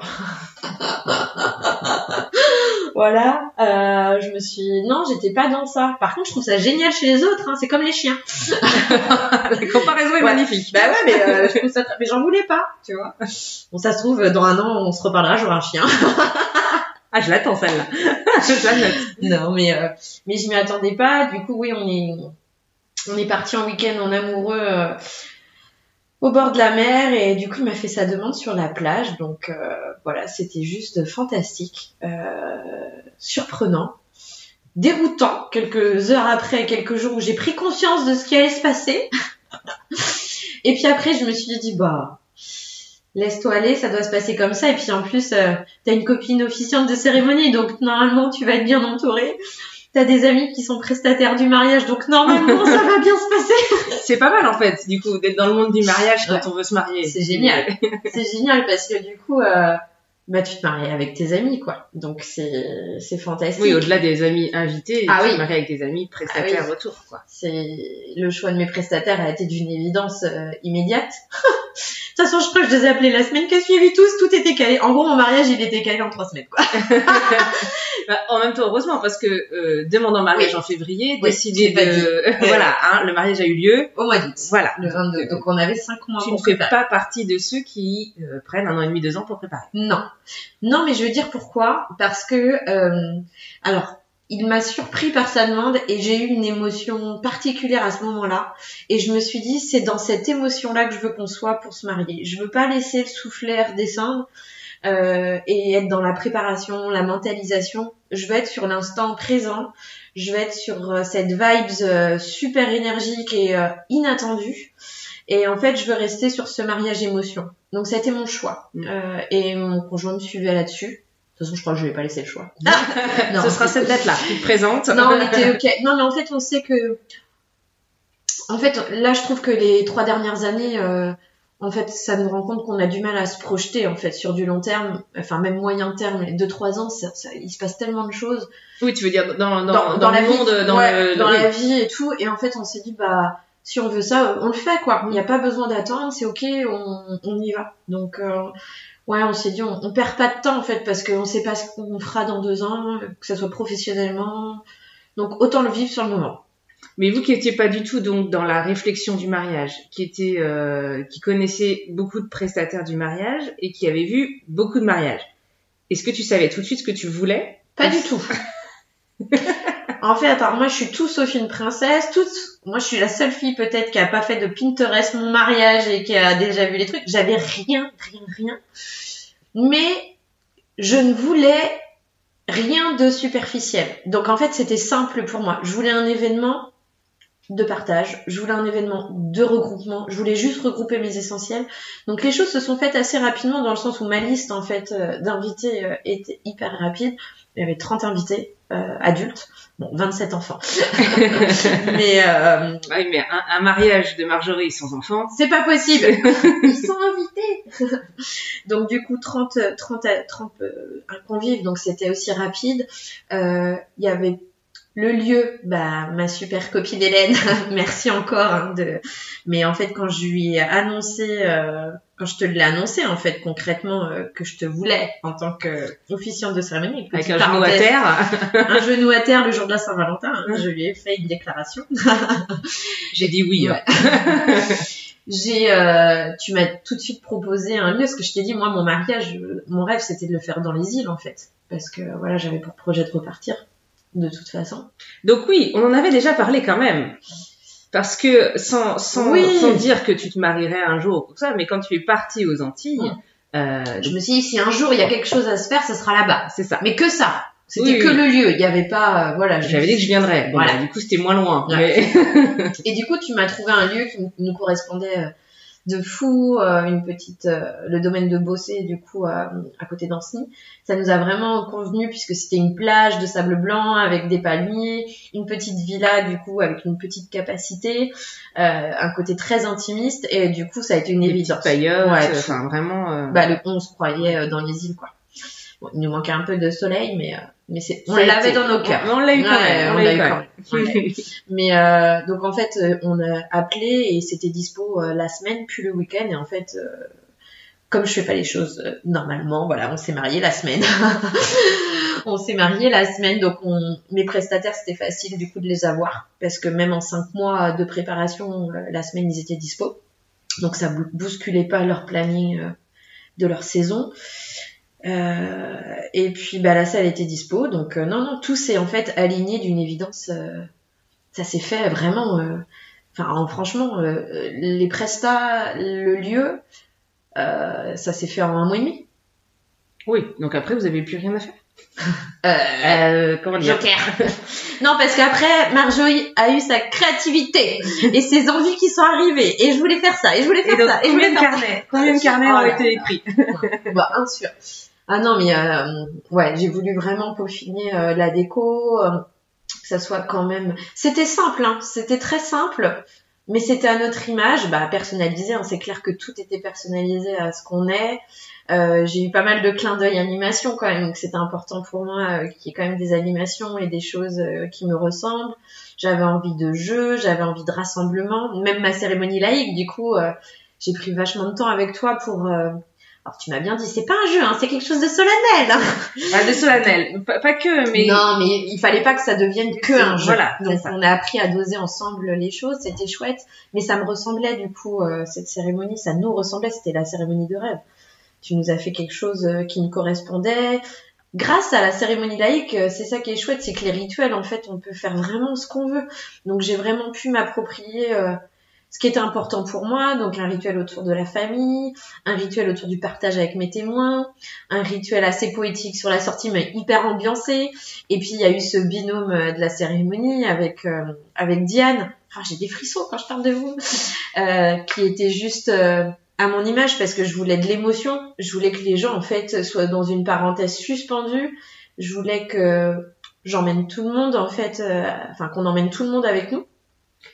Speaker 2: voilà, euh, je me suis non, j'étais pas dans ça. Par contre, je trouve ça génial chez les autres. Hein. C'est comme les chiens.
Speaker 1: La comparaison est magnifique.
Speaker 2: Bah ouais, mais euh, je trouve ça, mais j'en voulais pas, tu vois. Bon, ça se trouve dans un an, on se reparlera, j'aurai un chien.
Speaker 1: ah, je l'attends celle-là. je la note.
Speaker 2: Non, mais euh, mais je m'y attendais pas. Du coup, oui, on est on est parti en week-end en amoureux. Au bord de la mer et du coup il m'a fait sa demande sur la plage. Donc euh, voilà c'était juste fantastique euh, surprenant déroutant quelques heures après quelques jours où j'ai pris conscience de ce qui allait se passer. Et puis après je me suis dit bah laisse-toi aller ça doit se passer comme ça. Et puis en plus euh, t'as une copine officiante de cérémonie donc normalement tu vas être bien entourée t'as des amis qui sont prestataires du mariage, donc normalement ça va bien se passer.
Speaker 1: C'est pas mal en fait, du coup, d'être dans le monde du mariage quand on veut se marier.
Speaker 2: C'est génial. c'est génial parce que du coup, euh, bah tu te maries avec tes amis quoi. Donc c'est c'est fantastique.
Speaker 1: Oui, au-delà des amis invités, ah, tu oui. te maries avec des amis prestataires ah, oui. autour quoi.
Speaker 2: C'est le choix de mes prestataires a été d'une évidence euh, immédiate. De toute façon, je crois que je les ai appelés la semaine qui a suivi tous, tout était calé. En gros, mon mariage, il était calé en trois semaines, quoi.
Speaker 1: bah, en même temps, heureusement, parce que euh, demandant mariage oui. en février, oui, décider de... voilà, hein, le mariage a eu lieu.
Speaker 2: Au mois d'août.
Speaker 1: Voilà.
Speaker 2: Le 22. Donc, on avait cinq mois
Speaker 1: tu
Speaker 2: pour
Speaker 1: ne fais pas partie de ceux qui euh, prennent un an et demi, deux ans pour préparer.
Speaker 2: Non. Non, mais je veux dire pourquoi? Parce que... Euh, alors, il m'a surpris par sa demande et j'ai eu une émotion particulière à ce moment-là. Et je me suis dit, c'est dans cette émotion-là que je veux qu'on soit pour se marier. Je veux pas laisser le soufflet descendre euh, et être dans la préparation, la mentalisation. Je veux être sur l'instant présent. Je veux être sur euh, cette vibes euh, super énergique et euh, inattendue. Et en fait, je veux rester sur ce mariage émotion. Donc, c'était mon choix. Mmh. Euh, et mon conjoint me suivait là-dessus. De toute façon, je crois que je vais pas laisser le choix.
Speaker 1: non, Ce sera cette date-là qui te présente.
Speaker 2: Non, on était ok. Non, mais en fait, on sait que. En fait, là, je trouve que les trois dernières années, euh, en fait, ça nous rend compte qu'on a du mal à se projeter, en fait, sur du long terme, enfin, même moyen terme, deux, trois ans, ça, ça, il se passe tellement de choses.
Speaker 1: Oui, tu veux dire dans, dans, dans, dans
Speaker 2: la
Speaker 1: le monde,
Speaker 2: vie,
Speaker 1: dans,
Speaker 2: ouais,
Speaker 1: le,
Speaker 2: dans
Speaker 1: oui.
Speaker 2: la vie et tout. Et en fait, on s'est dit, bah, si on veut ça, on le fait, quoi. Il n'y a pas besoin d'attendre, c'est ok, on, on y va. Donc, euh, ouais, on s'est dit, on, on perd pas de temps en fait parce qu'on sait pas ce qu'on fera dans deux ans, que ce soit professionnellement. Donc autant le vivre sur le moment.
Speaker 1: Mais vous qui étiez pas du tout donc dans la réflexion du mariage, qui était, euh, qui connaissait beaucoup de prestataires du mariage et qui avait vu beaucoup de mariages, est-ce que tu savais tout de suite ce que tu voulais?
Speaker 2: Pas du tout. en fait, attends, moi je suis tout sauf une princesse, toute, moi je suis la seule fille peut-être qui a pas fait de Pinterest mon mariage et qui a déjà vu les trucs. J'avais rien, rien, rien. Mais je ne voulais rien de superficiel. Donc en fait, c'était simple pour moi. Je voulais un événement de partage, je voulais un événement de regroupement, je voulais juste regrouper mes essentiels. Donc les choses se sont faites assez rapidement dans le sens où ma liste en fait euh, d'invités euh, était hyper rapide. Il y avait 30 invités. Adultes. Bon, 27 enfants. mais euh,
Speaker 1: oui, mais un, mariage de Marjorie sans enfants,
Speaker 2: c'est pas possible. Ils sont invités. donc du coup 30 30 30 convives, donc c'était aussi rapide. Euh, il y avait le lieu, bah ma super copine Hélène, merci encore. Hein, de... Mais en fait, quand je lui ai annoncé, euh, quand je te l'ai annoncé en fait concrètement euh, que je te voulais en tant qu'officiante de cérémonie,
Speaker 1: avec un genou à terre,
Speaker 2: un genou à terre le jour de la Saint-Valentin, hein, je lui ai fait une déclaration.
Speaker 1: J'ai dit oui. Hein.
Speaker 2: J'ai, euh, tu m'as tout de suite proposé un lieu, parce que je t'ai dit moi mon mariage, mon rêve c'était de le faire dans les îles en fait, parce que voilà j'avais pour projet de repartir de toute façon.
Speaker 1: Donc oui, on en avait déjà parlé quand même. Parce que sans, sans, sans dire que tu te marierais un jour, ça, mais quand tu es partie aux Antilles,
Speaker 2: euh, je me suis dit si un jour il y a quelque chose à se faire, ce sera là-bas. C'est ça. Mais que ça. C'était que le lieu. Il n'y avait pas, euh, voilà.
Speaker 1: J'avais dit que je viendrais. voilà. du coup, c'était moins loin.
Speaker 2: Et du coup, tu m'as trouvé un lieu qui nous correspondait euh, de fou, euh, une petite, euh, le domaine de Bossé du coup à côté d'Ancenis. Ça nous a vraiment convenu puisque c'était une plage de sable blanc avec des palmiers, une petite villa du coup avec une petite capacité, euh, un côté très intimiste et du coup ça a été une évidence.
Speaker 1: Ouais, enfin vraiment.
Speaker 2: Bah le on se croyait dans les îles quoi. Bon, il nous manquait un peu de soleil, mais euh, mais c'est on l'avait dans nos cœurs.
Speaker 1: On l'a eu quand même. On l'a eu quand
Speaker 2: même. mais euh, donc en fait, euh, on a appelé et c'était dispo la semaine puis le week-end et en fait. comme je fais pas les choses normalement, voilà, on s'est marié la semaine. on s'est marié la semaine, donc on, mes prestataires c'était facile du coup de les avoir parce que même en cinq mois de préparation, la semaine ils étaient dispo, donc ça bousculait pas leur planning de leur saison. Euh, et puis bah, la salle était dispo, donc euh, non, non, tout s'est en fait aligné d'une évidence. Euh, ça s'est fait vraiment. Enfin, franchement, les prestats, le lieu, ça s'est fait en un mois et demi.
Speaker 1: Oui, donc après vous avez plus rien à faire?
Speaker 2: Euh, comment dire? Joker. non, parce qu'après, Marjorie a eu sa créativité et ses envies qui sont arrivées. Et je voulais faire ça, et je voulais faire ça. Et
Speaker 1: combien de carnets? Combien de carnets ont été écrits?
Speaker 2: Bah, un sûr. Ah non, mais euh, ouais, j'ai voulu vraiment peaufiner euh, la déco, euh, que ça soit quand même. C'était simple, hein, c'était très simple, mais c'était à notre image, bah personnalisé. Hein, c'est clair que tout était personnalisé à ce qu'on est. j'ai eu pas mal de clins d'œil animation quand même, donc c'était important pour moi qu'il y ait quand même des animations et des choses qui me ressemblent. J'avais envie de jeu, j'avais envie de rassemblement, même ma cérémonie laïque. Du coup, j'ai pris vachement de temps avec toi pour alors tu m'as bien dit, c'est pas un jeu, hein, c'est quelque chose de solennel. Hein.
Speaker 1: Ah, de solennel, pas, que, mais.
Speaker 2: Non, mais il fallait pas que ça devienne que un jeu. Voilà. Donc on a appris à doser ensemble les choses, c'était chouette, mais ça me ressemblait du coup euh, cette cérémonie, ça nous ressemblait, c'était la cérémonie de rêve. Tu nous as fait quelque chose euh, qui nous correspondait. Grâce à la cérémonie laïque, euh, c'est ça qui est chouette, c'est que les rituels, en fait, on peut faire vraiment ce qu'on veut. Donc j'ai vraiment pu m'approprier ce qui était important pour moi, donc un rituel autour de la famille, un rituel autour du partage avec mes témoins, un rituel assez poétique sur la sortie mais hyper ambiancé, et puis il y a eu ce binôme euh, de la cérémonie avec euh, avec Diane, ah, j'ai des frissons quand je parle de vous, euh, qui était juste à mon image parce que je voulais de l'émotion, je voulais que les gens en fait soient dans une parenthèse suspendue, je voulais que j'emmène tout le monde en fait, enfin qu'on emmène tout le monde avec nous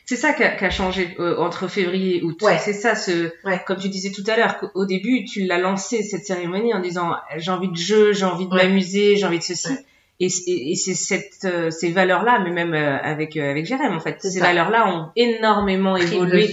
Speaker 1: c'est ça qui a, changé euh, entre février et août. Ouais. C'est ça, ce, comme tu disais tout à l'heure, qu'au début, tu l'as lancé cette cérémonie en disant j'ai envie de jeu, j'ai envie de m'amuser, j'ai envie de ceci. Et, et, c'est cette, euh, ces valeurs-là, mais même euh, avec avec Jérém en fait, ces valeurs-là ont énormément évolué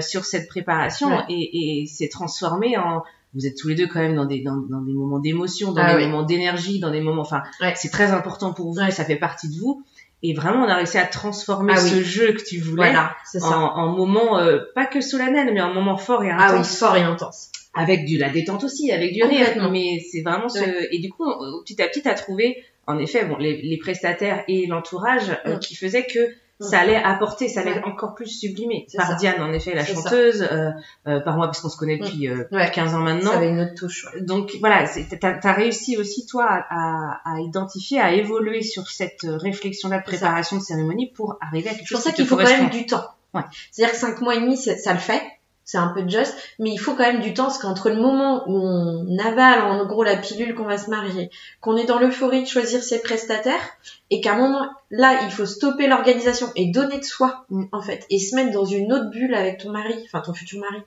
Speaker 1: sur cette préparation et, et s'est transformé en vous êtes tous les deux quand même dans des dans, dans des moments d'émotion, dans ah des moments d'énergie, dans des moments, enfin, c'est très important pour vous, et ça fait partie de vous. Et vraiment, on a réussi à transformer ah ce jeu que tu voulais en, en moment euh, pas que solennel, mais en moment fort et intense.
Speaker 2: Ah oui, fort et intense.
Speaker 1: Avec du la détente aussi, avec du rire. Mais c'est vraiment ce. Et du coup, petit à petit, as trouvé, en effet, bon, les, les prestataires et l'entourage euh, qui faisaient que ça allait apporter, ça allait encore plus sublimer. Par Diane, en effet, la chanteuse, euh, euh, par moi, parce qu'on se connaît depuis euh, 15 ans maintenant. Ça
Speaker 2: avait une autre touche.
Speaker 1: Donc voilà, t'as as réussi aussi, toi, à, à, identifier, à évoluer sur cette réflexion-là de préparation de cérémonie pour arriver à quelque chose
Speaker 2: C'est pour ça qu'il faut quand même du temps. Ouais. C'est-à-dire que cinq mois et demi, ça le fait. C'est un peu juste, mais il faut quand même du temps, parce qu'entre le moment où on avale en gros la pilule qu'on va se marier, qu'on est dans l'euphorie de choisir ses prestataires, et qu'à un moment là, il faut stopper l'organisation et donner de soi, en fait, et se mettre dans une autre bulle avec ton mari, enfin ton futur mari,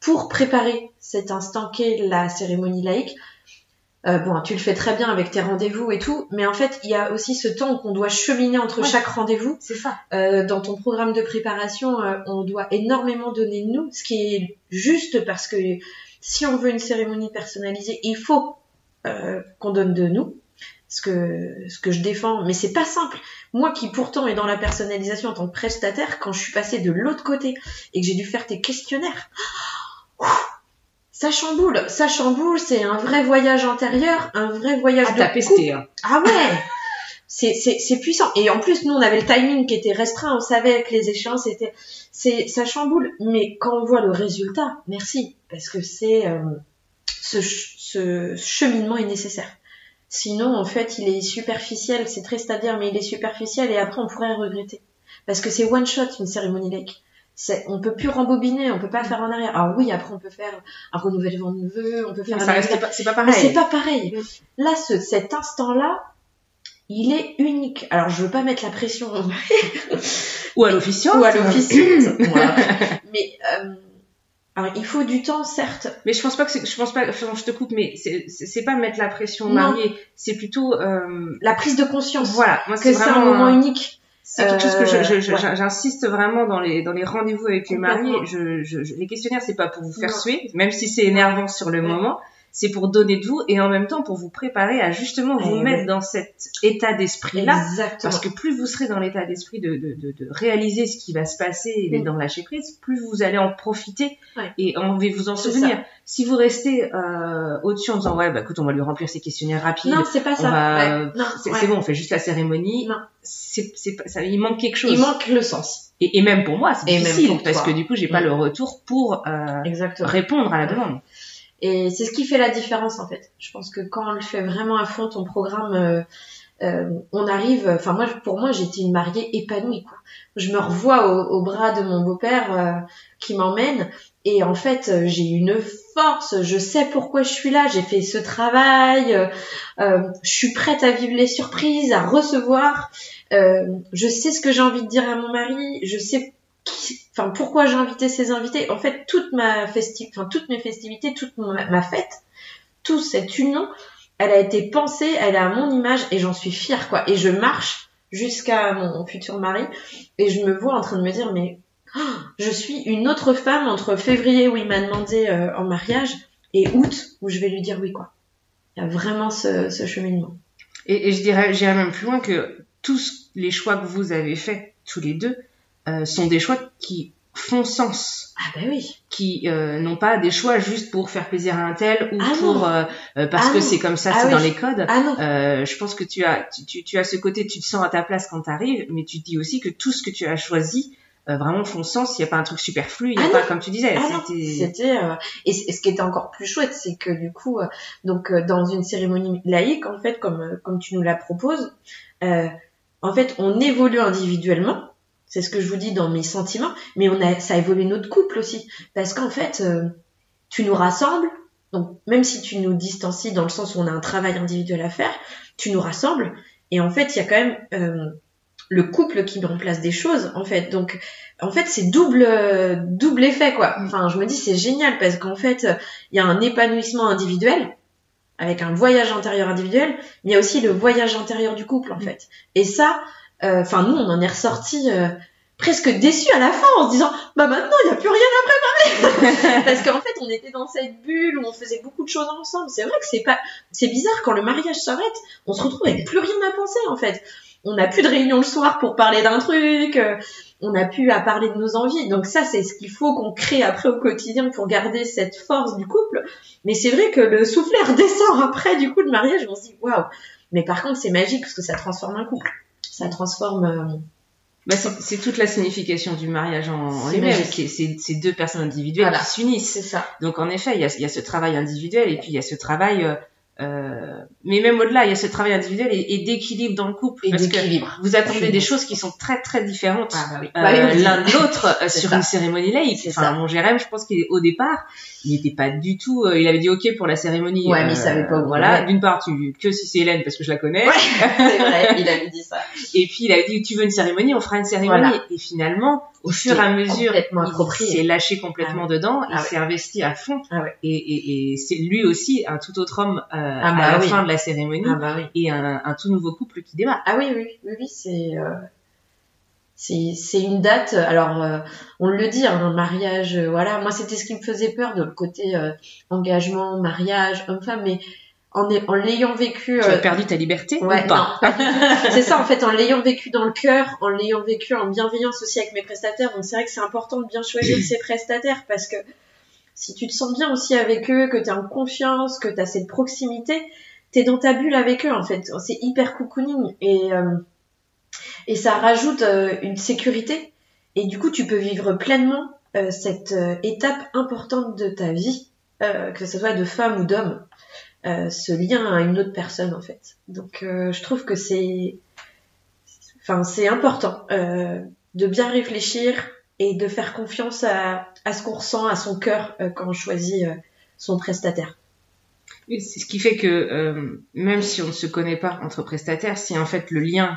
Speaker 2: pour préparer cet instant qu'est la cérémonie laïque, euh, bon, tu le fais très bien avec tes rendez-vous et tout, mais en fait, il y a aussi ce temps qu'on doit cheminer entre chaque rendez-vous.
Speaker 1: C'est ça.
Speaker 2: Euh, dans ton programme de préparation, euh, on doit énormément donner de nous, ce qui est juste parce que si on veut une cérémonie personnalisée, il faut euh, qu'on donne de nous. Ce que, ce que je défends, mais c'est pas simple. Moi qui pourtant est dans la personnalisation en tant que prestataire, quand je suis passée de l'autre côté et que j'ai dû faire tes questionnaires, ça chamboule, ça chamboule, c'est un vrai voyage intérieur, un vrai voyage
Speaker 1: Ah,
Speaker 2: de
Speaker 1: pesté, hein.
Speaker 2: Ah ouais c'est, puissant. Et en plus, nous, on avait le timing qui était restreint, on savait que les échéances étaient... C'est, ça chamboule. Mais quand on voit le résultat, merci. Parce que c'est... euh, ce, ce cheminement est nécessaire. Sinon, en fait, il est superficiel. C'est triste à dire, mais il est superficiel et après, on pourrait regretter. Parce que c'est one shot, une cérémonie lake. C'est, on peut plus rembobiner, on peut pas faire en arrière. Alors oui, après, on peut faire un renouvellement de vœux, on peut faire
Speaker 1: Ça reste pas, c'est pas
Speaker 2: mais
Speaker 1: pareil.
Speaker 2: c'est pas pareil. Là, ce, cet instant-là, il est unique. Alors, je veux pas mettre la pression
Speaker 1: Ou à l'officiant.
Speaker 2: ou à l'officiante, voilà. mais euh, alors, il faut du temps, certes.
Speaker 1: Mais je pense pas que c'est, je pense pas, enfin, je te coupe, mais c'est, c'est c'est pas mettre la pression au marié, c'est plutôt, euh,
Speaker 2: La prise de conscience
Speaker 1: voilà, moi
Speaker 2: que
Speaker 1: c'est
Speaker 2: c'est un moment unique.
Speaker 1: C'est quelque chose que je- je- je-
Speaker 2: Euh, ouais.
Speaker 1: j'insiste vraiment dans les dans les rendez-vous avec les mariés. Je, je, je- les questionnaires, c'est pas pour vous faire
Speaker 2: Non.
Speaker 1: suer, même si c'est énervant sur le
Speaker 2: Ouais.
Speaker 1: moment. C'est pour donner de vous et en même temps pour vous préparer à justement vous
Speaker 2: Eh
Speaker 1: mettre dans cet état d'esprit-là. Parce que plus vous serez dans l'état d'esprit de, de, de, de réaliser ce qui va se passer et d'être
Speaker 2: Mm.
Speaker 1: dans lâcher prise, plus vous allez en profiter
Speaker 2: Ouais.
Speaker 1: et en vous en souvenir. Si vous restez euh, au-dessus en disant ouais bah écoute on va lui remplir ses questionnaires rapides,
Speaker 2: non, c'est pas
Speaker 1: on
Speaker 2: ça.
Speaker 1: va-
Speaker 2: Ouais.
Speaker 1: C'est
Speaker 2: ouais.
Speaker 1: bon on fait juste la cérémonie.
Speaker 2: Non.
Speaker 1: C'est ça, il manque quelque chose.
Speaker 2: Il manque le sens.
Speaker 1: Et, et même pour moi, c'est difficile parce que du coup, j'ai pas
Speaker 2: Mm.
Speaker 1: le retour pour euh, répondre à la demande.
Speaker 2: Et c'est ce qui fait la différence en fait. Je pense que quand on le fait vraiment à fond, ton programme, euh, euh, on arrive. Enfin moi, pour moi, j'étais une mariée épanouie. Je me revois au, bras de mon beau-père euh, qui m'emmène. Et en fait, j'ai une force. Je sais pourquoi je suis là. J'ai fait ce travail. je suis prête à vivre les surprises, à recevoir. Je sais ce que j'ai envie de dire à mon mari. Je sais enfin pourquoi j'ai invité ces invités? En fait toute ma festi enfin toutes mes festivités toute ma, fête tout cette union elle a été pensée elle est à mon image et j'en suis fière quoi. Et je marche jusqu'à mon futur mari et je me vois en train de me dire mais oh, je suis une autre femme entre février où il m'a demandé euh, en mariage et août où je vais lui dire oui quoi. Il y a vraiment ce, cheminement.
Speaker 1: Et, et je dirais, j'irais même plus loin que tous les choix que vous avez faits tous les deux euh, sont des choix qui font sens,
Speaker 2: ah bah oui
Speaker 1: qui euh, n'ont pas des choix juste pour faire plaisir à un tel ou
Speaker 2: Ah
Speaker 1: pour euh, euh, parce
Speaker 2: Ah
Speaker 1: que c'est comme ça,
Speaker 2: Ah
Speaker 1: c'est
Speaker 2: oui.
Speaker 1: dans les codes.
Speaker 2: ah non
Speaker 1: Euh, je pense que tu as, tu, tu, tu as ce côté, tu te sens à ta place quand tu arrives, mais tu te dis aussi que tout ce que tu as choisi euh, vraiment font sens. Il n'y a pas un truc superflu, il n'y a pas,
Speaker 2: non.
Speaker 1: comme tu disais, c'était.
Speaker 2: euh, et, et ce qui était encore plus chouette, c'est que du coup, euh, donc euh, dans une cérémonie laïque, en fait, comme comme tu nous la proposes, euh, en fait, on évolue individuellement. C'est ce que je vous dis dans mes sentiments, mais on a ça évolue notre couple aussi, parce qu'en fait, euh, tu nous rassembles. Donc même si tu nous distancies dans le sens où on a un travail individuel à faire, tu nous rassembles. Et en fait, il y a quand même euh, le couple qui met en place des choses, en fait. Donc en fait, c'est double euh, double effet quoi. Enfin, je me dis c'est génial parce qu'en fait, il y a un épanouissement individuel avec un voyage intérieur individuel, mais il y a aussi le voyage intérieur du couple en fait. Et ça, enfin nous, on en est ressorti presque déçus à la fin en se disant bah maintenant il n'y a plus rien à préparer parce qu'en fait on était dans cette bulle où on faisait beaucoup de choses ensemble. C'est vrai que c'est pas c'est bizarre quand le mariage s'arrête, on se retrouve avec plus rien à penser en fait. On n'a plus de réunion le soir pour parler d'un truc. euh, on n'a plus à parler de nos envies. Donc ça, c'est ce qu'il faut qu'on crée après au quotidien pour garder cette force du couple. Mais c'est vrai que le soufflet redescend après du coup le mariage. On se dit waouh. Mais par contre, c'est magique parce que ça transforme un couple. Ça transforme. euh,
Speaker 1: Bah, c'est toute la signification du mariage en, lui-même. C'est deux personnes individuelles
Speaker 2: Voilà.
Speaker 1: qui s'unissent.
Speaker 2: c'est ça.
Speaker 1: Donc en effet, il y a, il y a ce travail individuel et puis il y a ce travail euh, mais même au-delà, il y a ce travail individuel et, et d'équilibre dans le couple.
Speaker 2: Et
Speaker 1: parce que
Speaker 2: d'équilibre.
Speaker 1: vous attendez des choses qui sont très très différentes
Speaker 2: Ah bah oui.
Speaker 1: euh,
Speaker 2: Bah
Speaker 1: l'un de l'autre euh, sur
Speaker 2: ça.
Speaker 1: une cérémonie laïque. Enfin,
Speaker 2: ça.
Speaker 1: mon Jérém, je pense qu'au départ, il n'était pas du tout. euh, il avait dit OK pour la cérémonie.
Speaker 2: Ouais, mais il savait pas où
Speaker 1: Voilà. D'une part, tu que si c'est Hélène parce que je la connais.
Speaker 2: Ouais, c'est vrai, il avait dit ça.
Speaker 1: Et puis il avait dit tu veux une cérémonie, on fera une cérémonie.
Speaker 2: Voilà.
Speaker 1: Et finalement, au fur et à mesure, il s'est lâché complètement dedans, il
Speaker 2: Ah ouais.
Speaker 1: s'est investi à fond.
Speaker 2: Ah ouais.
Speaker 1: Et, et, et c'est lui aussi un tout autre homme euh,
Speaker 2: bah
Speaker 1: à la
Speaker 2: oui.
Speaker 1: fin de la cérémonie
Speaker 2: Ah bah oui.
Speaker 1: et un, un tout nouveau couple qui démarre.
Speaker 2: Ah oui, oui, oui, oui, c'est euh, c'est une date. Alors, euh, on le dit, hein, un mariage. voilà, moi c'était ce qui me faisait peur de le côté engagement, mariage, homme-femme, mais en l'ayant vécu.
Speaker 1: Tu as
Speaker 2: euh,
Speaker 1: perdu ta liberté
Speaker 2: Ouais,
Speaker 1: ou pas
Speaker 2: non. c'est ça en fait, en l'ayant vécu dans le cœur, en l'ayant vécu en bienveillance aussi avec mes prestataires. Donc c'est vrai que c'est important de bien choisir ses prestataires parce que si tu te sens bien aussi avec eux, que tu es en confiance, que tu as cette proximité, tu es dans ta bulle avec eux en fait. C'est hyper cocooning et, euh, et ça rajoute euh, une sécurité. Et du coup, tu peux vivre pleinement euh, cette euh, étape importante de ta vie, euh, que ce soit de femme ou d'homme euh, ce lien à une autre personne en fait. Donc euh, je trouve que c'est, enfin c'est important euh, de bien réfléchir et de faire confiance à, à ce qu'on ressent, à son cœur quand on choisit son prestataire.
Speaker 1: Et C'est ce qui fait que même si on ne se connaît pas entre prestataires, si en fait le lien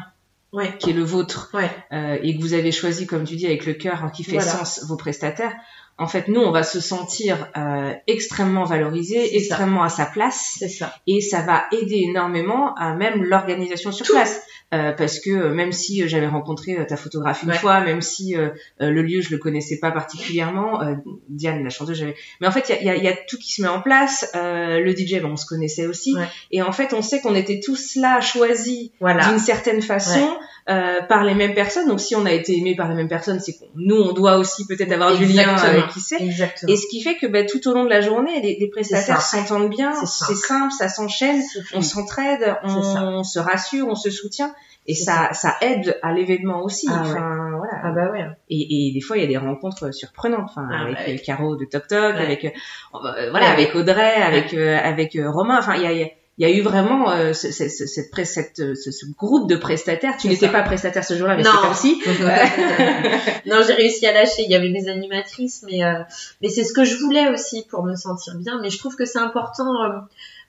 Speaker 2: Ouais,
Speaker 1: qui est le vôtre
Speaker 2: ouais,
Speaker 1: euh, et que vous avez choisi, comme tu dis, avec le cœur hein, qui fait
Speaker 2: Voilà.
Speaker 1: sens vos prestataires, en fait, nous, on va se sentir euh, extrêmement valorisé,
Speaker 2: ça.
Speaker 1: extrêmement à sa place,
Speaker 2: c'est ça.
Speaker 1: et ça va aider énormément à même l'organisation sur place. Euh, parce que euh, même si euh, j'avais rencontré ta photographe une
Speaker 2: Ouais.
Speaker 1: fois, même si le lieu je le connaissais pas particulièrement, euh, Diane la chanteuse, j'avais. Mais en fait, il y a, y, a, y a tout qui se met en place. Euh, le DJ, ben, on se connaissait aussi,
Speaker 2: Ouais.
Speaker 1: et en fait, on sait qu'on était tous là choisis
Speaker 2: Voilà.
Speaker 1: d'une certaine façon euh, par les mêmes personnes. Donc si on a été aimé par les mêmes personnes, c'est qu'on nous on doit aussi peut-être avoir du lien avec qui c'est.
Speaker 2: Exactement.
Speaker 1: Et ce qui fait que ben, tout au long de la journée, les, les prestataires s'entendent bien,
Speaker 2: C'est
Speaker 1: simple, ça s'enchaîne, on s'entraide, on se rassure, on se soutient. Et ça, ça aide à l'événement aussi.
Speaker 2: Ah ouais.
Speaker 1: enfin, voilà.
Speaker 2: Ah bah ouais.
Speaker 1: et, et des fois, il y a des rencontres surprenantes. Enfin,
Speaker 2: Ah
Speaker 1: avec
Speaker 2: ouais.
Speaker 1: Caro de Toc Toc,
Speaker 2: Ouais.
Speaker 1: avec euh, euh, voilà, avec Audrey, avec euh, avec euh, Romain. Enfin, il y a, y a- eu vraiment euh, ce, ce, ce- cette, cette, ce, ce groupe de prestataires. Tu n'étais pas prestataire ce jour-là, mais c'est comme si.
Speaker 2: non, j'ai réussi à lâcher. Il y avait mes animatrices, mais euh, mais c'est ce que je voulais aussi pour me sentir bien. Mais je trouve que c'est important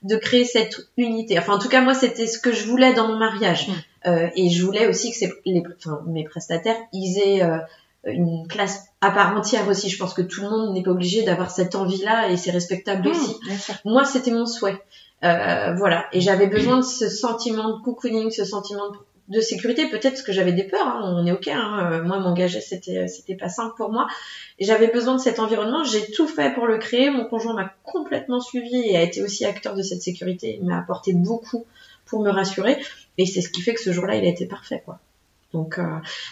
Speaker 2: de créer cette unité. Enfin, en tout cas, moi, c'était ce que je voulais dans mon mariage. Euh, et je voulais aussi que c'est les, enfin, mes prestataires, ils aient euh, une place à part entière aussi. Je pense que tout le monde n'est pas obligé d'avoir cette envie-là et c'est respectable aussi.
Speaker 1: Mmh, sûr.
Speaker 2: Moi, c'était mon souhait. Euh, voilà. Et j'avais besoin de ce sentiment de cocooning, ce sentiment de, sécurité. Peut-être parce que j'avais des peurs. hein, on est ok. Hein. Moi, m'engager, c'était c'était pas simple pour moi. J'avais besoin de cet environnement. J'ai tout fait pour le créer. Mon conjoint m'a complètement suivi et a été aussi acteur de cette sécurité. Il m'a apporté beaucoup pour me rassurer. Et c'est ce qui fait que ce jour-là, il a été parfait, quoi. Donc, euh,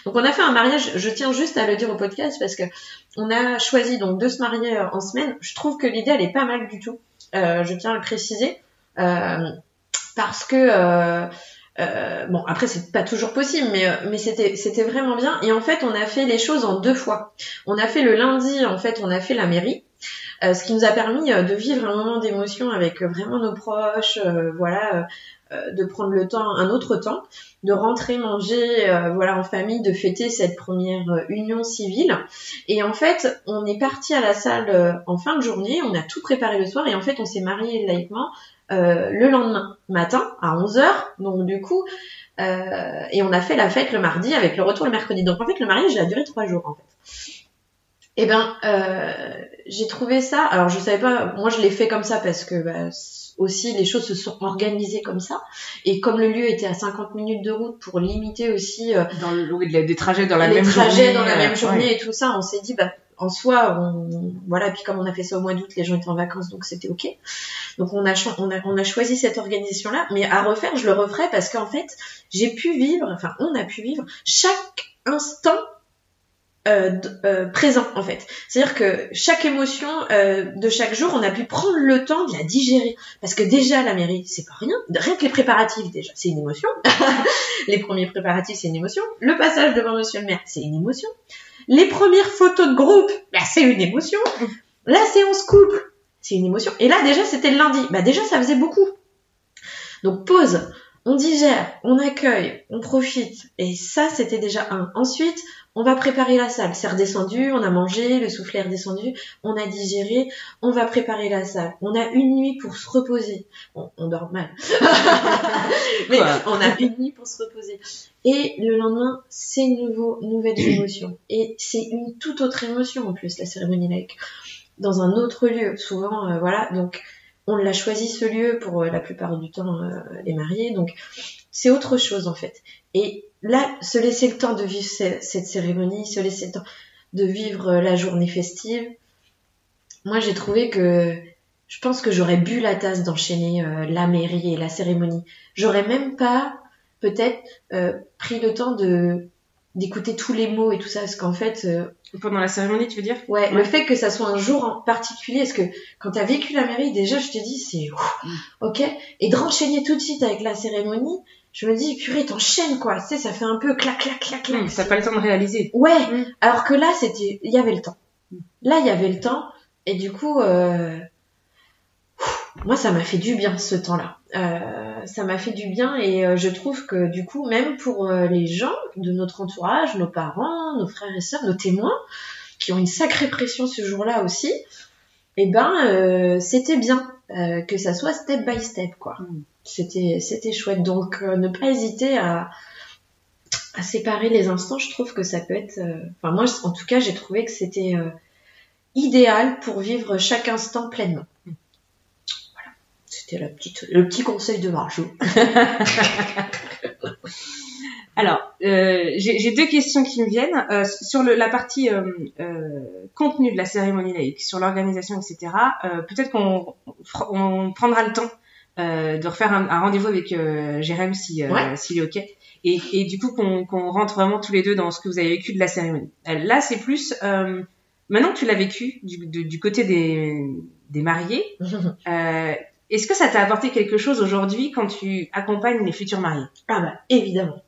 Speaker 2: donc on a fait un mariage. Je tiens juste à le dire au podcast parce que on a choisi donc de se marier euh, en semaine. Je trouve que l'idée elle est pas mal du tout. Euh, je tiens à le préciser parce que bon après c'est pas toujours possible, mais c'était vraiment bien. Et en fait on a fait les choses en deux fois. On a fait le lundi en fait on a fait la mairie. Euh, ce qui nous a permis euh, de vivre un moment d'émotion avec euh, vraiment nos proches, voilà, de prendre le temps, un autre temps, de rentrer manger, voilà, en famille, de fêter cette première union civile. Et en fait, on est parti à la salle en fin de journée, on a tout préparé le soir, et en fait, on s'est marié laïquement le lendemain matin à 11h. Donc du coup, et on a fait la fête le mardi avec le retour le mercredi. Donc en fait, le mariage a duré trois jours en fait. Eh ben, euh, j'ai trouvé ça. Alors je savais pas. Moi, je l'ai fait comme ça parce que bah, aussi les choses se sont organisées comme ça. Et comme le lieu était à 50 minutes de route pour limiter aussi euh,
Speaker 1: Dans le, oui, des trajets dans la
Speaker 2: les
Speaker 1: même
Speaker 2: trajets
Speaker 1: journée.
Speaker 2: dans la
Speaker 1: euh,
Speaker 2: même journée
Speaker 1: ouais.
Speaker 2: et tout ça, on s'est dit bah en soi, on, voilà, puis comme on a fait ça au mois d'août, les gens étaient en vacances, donc c'était ok. Donc on a, cho- on a, on a choisi cette organisation-là, mais à refaire, je le referai parce qu'en fait, j'ai pu vivre, enfin on a pu vivre chaque instant euh, euh, présent en fait. C'est-à-dire que chaque émotion euh, de chaque jour, on a pu prendre le temps de la digérer. Parce que déjà la mairie, c'est pas rien. Rien que les préparatifs déjà, c'est une émotion. les premiers préparatifs, c'est une émotion. Le passage devant Monsieur le maire, c'est une émotion. Les premières photos de groupe, bah, c'est une émotion. La séance couple, c'est une émotion. Et là déjà, c'était le lundi. Bah déjà, ça faisait beaucoup. Donc pause, on digère, on accueille, on profite. Et ça, c'était déjà un. Ensuite, on va préparer la salle. C'est redescendu, on a mangé, le soufflet est redescendu, on a digéré, on va préparer la salle. On a une nuit pour se reposer. On, on dort mal. Mais on a une nuit pour se reposer. Et le lendemain, c'est nouveau, nouvelles émotions. Et c'est une toute autre émotion en plus, la cérémonie laïque. Dans un autre lieu, souvent, euh, voilà. Donc, on l'a choisi ce lieu pour euh, la plupart du temps euh, les mariés. Donc, c'est autre chose en fait. Et là, se laisser le temps de vivre cette cérémonie, se laisser le temps de vivre la journée festive, moi j'ai trouvé que je pense que j'aurais bu la tasse d'enchaîner la mairie et la cérémonie. J'aurais même pas peut-être pris le temps de d'écouter tous les mots et tout ça, parce qu'en fait... Euh,
Speaker 1: Pendant la cérémonie, tu veux dire?
Speaker 2: Ouais, le fait que ça soit un jour en particulier, parce que quand t'as vécu la mairie, déjà, je te dis, c'est... Mm. Ok Et de renchaîner tout de suite avec la cérémonie, je me dis, purée, t'enchaînes, quoi. Tu sais, ça fait un peu clac, clac, clac, clac.
Speaker 1: Mm, ça pas le temps de réaliser.
Speaker 2: Ouais mm. Alors que là, c'était... Il y avait le temps. Là, il y avait le temps, et du coup... Euh... Moi, ça m'a fait du bien, ce temps-là. Euh, ça m'a fait du bien et euh, je trouve que du coup, même pour les gens de notre entourage, nos parents, nos frères et sœurs, nos témoins, qui ont une sacrée pression ce jour-là aussi, eh ben, c'était bien que ça soit step by step, quoi. Mm. C'était, c'était chouette. Donc, ne pas hésiter à, à séparer les instants. Je trouve que ça peut être. Enfin, moi, en tout cas, j'ai trouvé que c'était idéal pour vivre chaque instant pleinement. C'était la petite, le petit conseil de Marjo.
Speaker 1: Alors, euh, j'ai deux questions qui me viennent euh, sur le, la partie euh, euh, contenu de la cérémonie laïque, sur l'organisation, etc. Euh, peut-être qu'on on prendra le temps de refaire un, un rendez-vous avec Jérém si s'il est ok, et, et du coup qu'on qu'on rentre vraiment tous les deux dans ce que vous avez vécu de la cérémonie. là, c'est plus maintenant que tu l'as vécu du, du, côté des, des mariés. Est-ce que ça t'a apporté quelque chose aujourd'hui quand tu accompagnes les futurs mariés?
Speaker 2: Ah bah évidemment.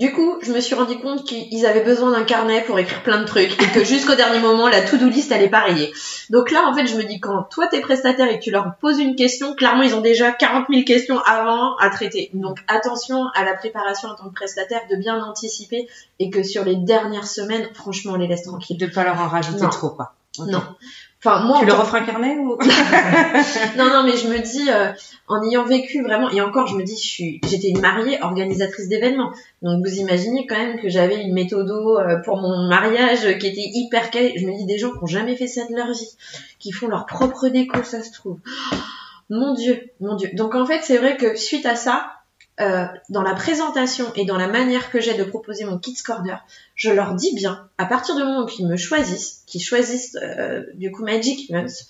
Speaker 2: Du coup, je me suis rendu compte qu'ils avaient besoin d'un carnet pour écrire plein de trucs et que jusqu'au dernier moment, la to-do list elle est. Donc là, en fait, je me dis quand toi t'es prestataire et que tu leur poses une question, clairement ils ont déjà 40 000 questions avant à traiter. Donc attention à la préparation en tant que prestataire, de bien anticiper et que sur les dernières semaines, franchement, on les laisse tranquilles.
Speaker 1: De pas leur en rajouter trop, quoi.
Speaker 2: Non. Enfin, moi,
Speaker 1: tu leur offres un carnet ou
Speaker 2: Non, non, mais je me dis, euh, en ayant vécu vraiment, et encore, je me dis, je suis, j'étais une mariée organisatrice d'événements, donc vous imaginez quand même que j'avais une méthode euh, pour mon mariage qui était hyper calée. Je me dis des gens qui n'ont jamais fait ça de leur vie, qui font leur propre déco, ça se trouve. Mon Dieu, mon Dieu. Donc en fait, c'est vrai que suite à ça, euh, dans la présentation et dans la manière que j'ai de proposer mon Kids Corner, je leur dis bien, à partir du moment où ils me choisissent, qu'ils choisissent euh, du coup Magic Events,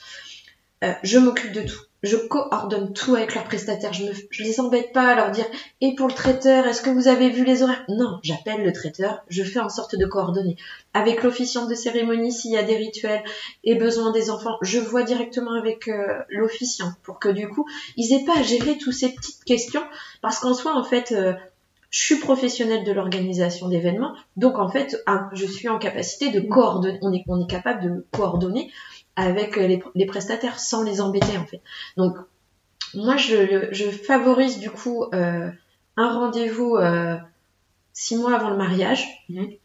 Speaker 2: euh, je m'occupe de tout je coordonne tout avec leurs prestataires. Je, me, les embête pas à leur dire et pour le traiteur, est-ce que vous avez vu les horaires? Non, j'appelle le traiteur, je fais en sorte de coordonner. Avec l'officiant de cérémonie, s'il y a des rituels et besoin des enfants, je vois directement avec euh, l'officiant pour que du coup, ils aient pas à gérer toutes ces petites questions parce qu'en soi, en fait, euh, je suis professionnelle de l'organisation d'événements, donc en fait, je suis en capacité de coordonner. On est, on est capable de coordonner avec euh, les, prestataires sans les embêter en fait. Donc moi je, favorise du coup euh, un rendez-vous euh, six mois avant le mariage. Mhm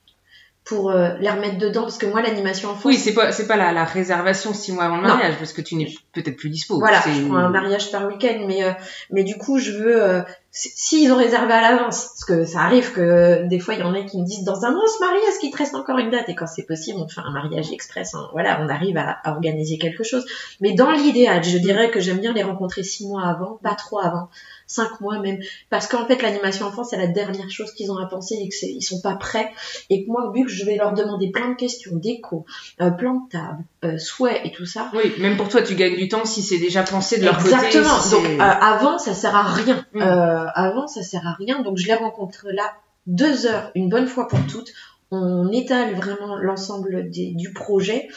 Speaker 2: pour euh, les remettre dedans parce que moi l'animation enfant
Speaker 1: oui c'est pas c'est pas la, la, réservation six mois avant le mariage parce que tu n'es peut-être plus dispo.
Speaker 2: Voilà je prends un mariage par week-end mais euh, mais du coup je veux euh, s'ils ont réservé à l'avance parce que ça arrive que des fois il y en a qui me disent dans un mois on se marie est-ce qu'il te reste encore une date? Et quand c'est possible on fait un mariage express hein. voilà on arrive à, à, organiser quelque chose. Mais dans l'idéal je dirais que j'aime bien les rencontrer six mois avant pas trop avant cinq mois même, parce qu'en fait l'animation enfant c'est la dernière chose qu'ils ont à penser et que ils sont pas prêts et que moi vu que je vais leur demander plein de questions, d'écho, euh, plan de table, euh, souhait et tout ça.
Speaker 1: Oui, même pour toi tu gagnes du temps si c'est déjà pensé de leur
Speaker 2: côté. Exactement. Donc euh, avant ça sert à rien. Mm. Euh, avant ça sert à rien. Donc je les rencontre là deux heures, une bonne fois pour toutes on étale vraiment l'ensemble du projet.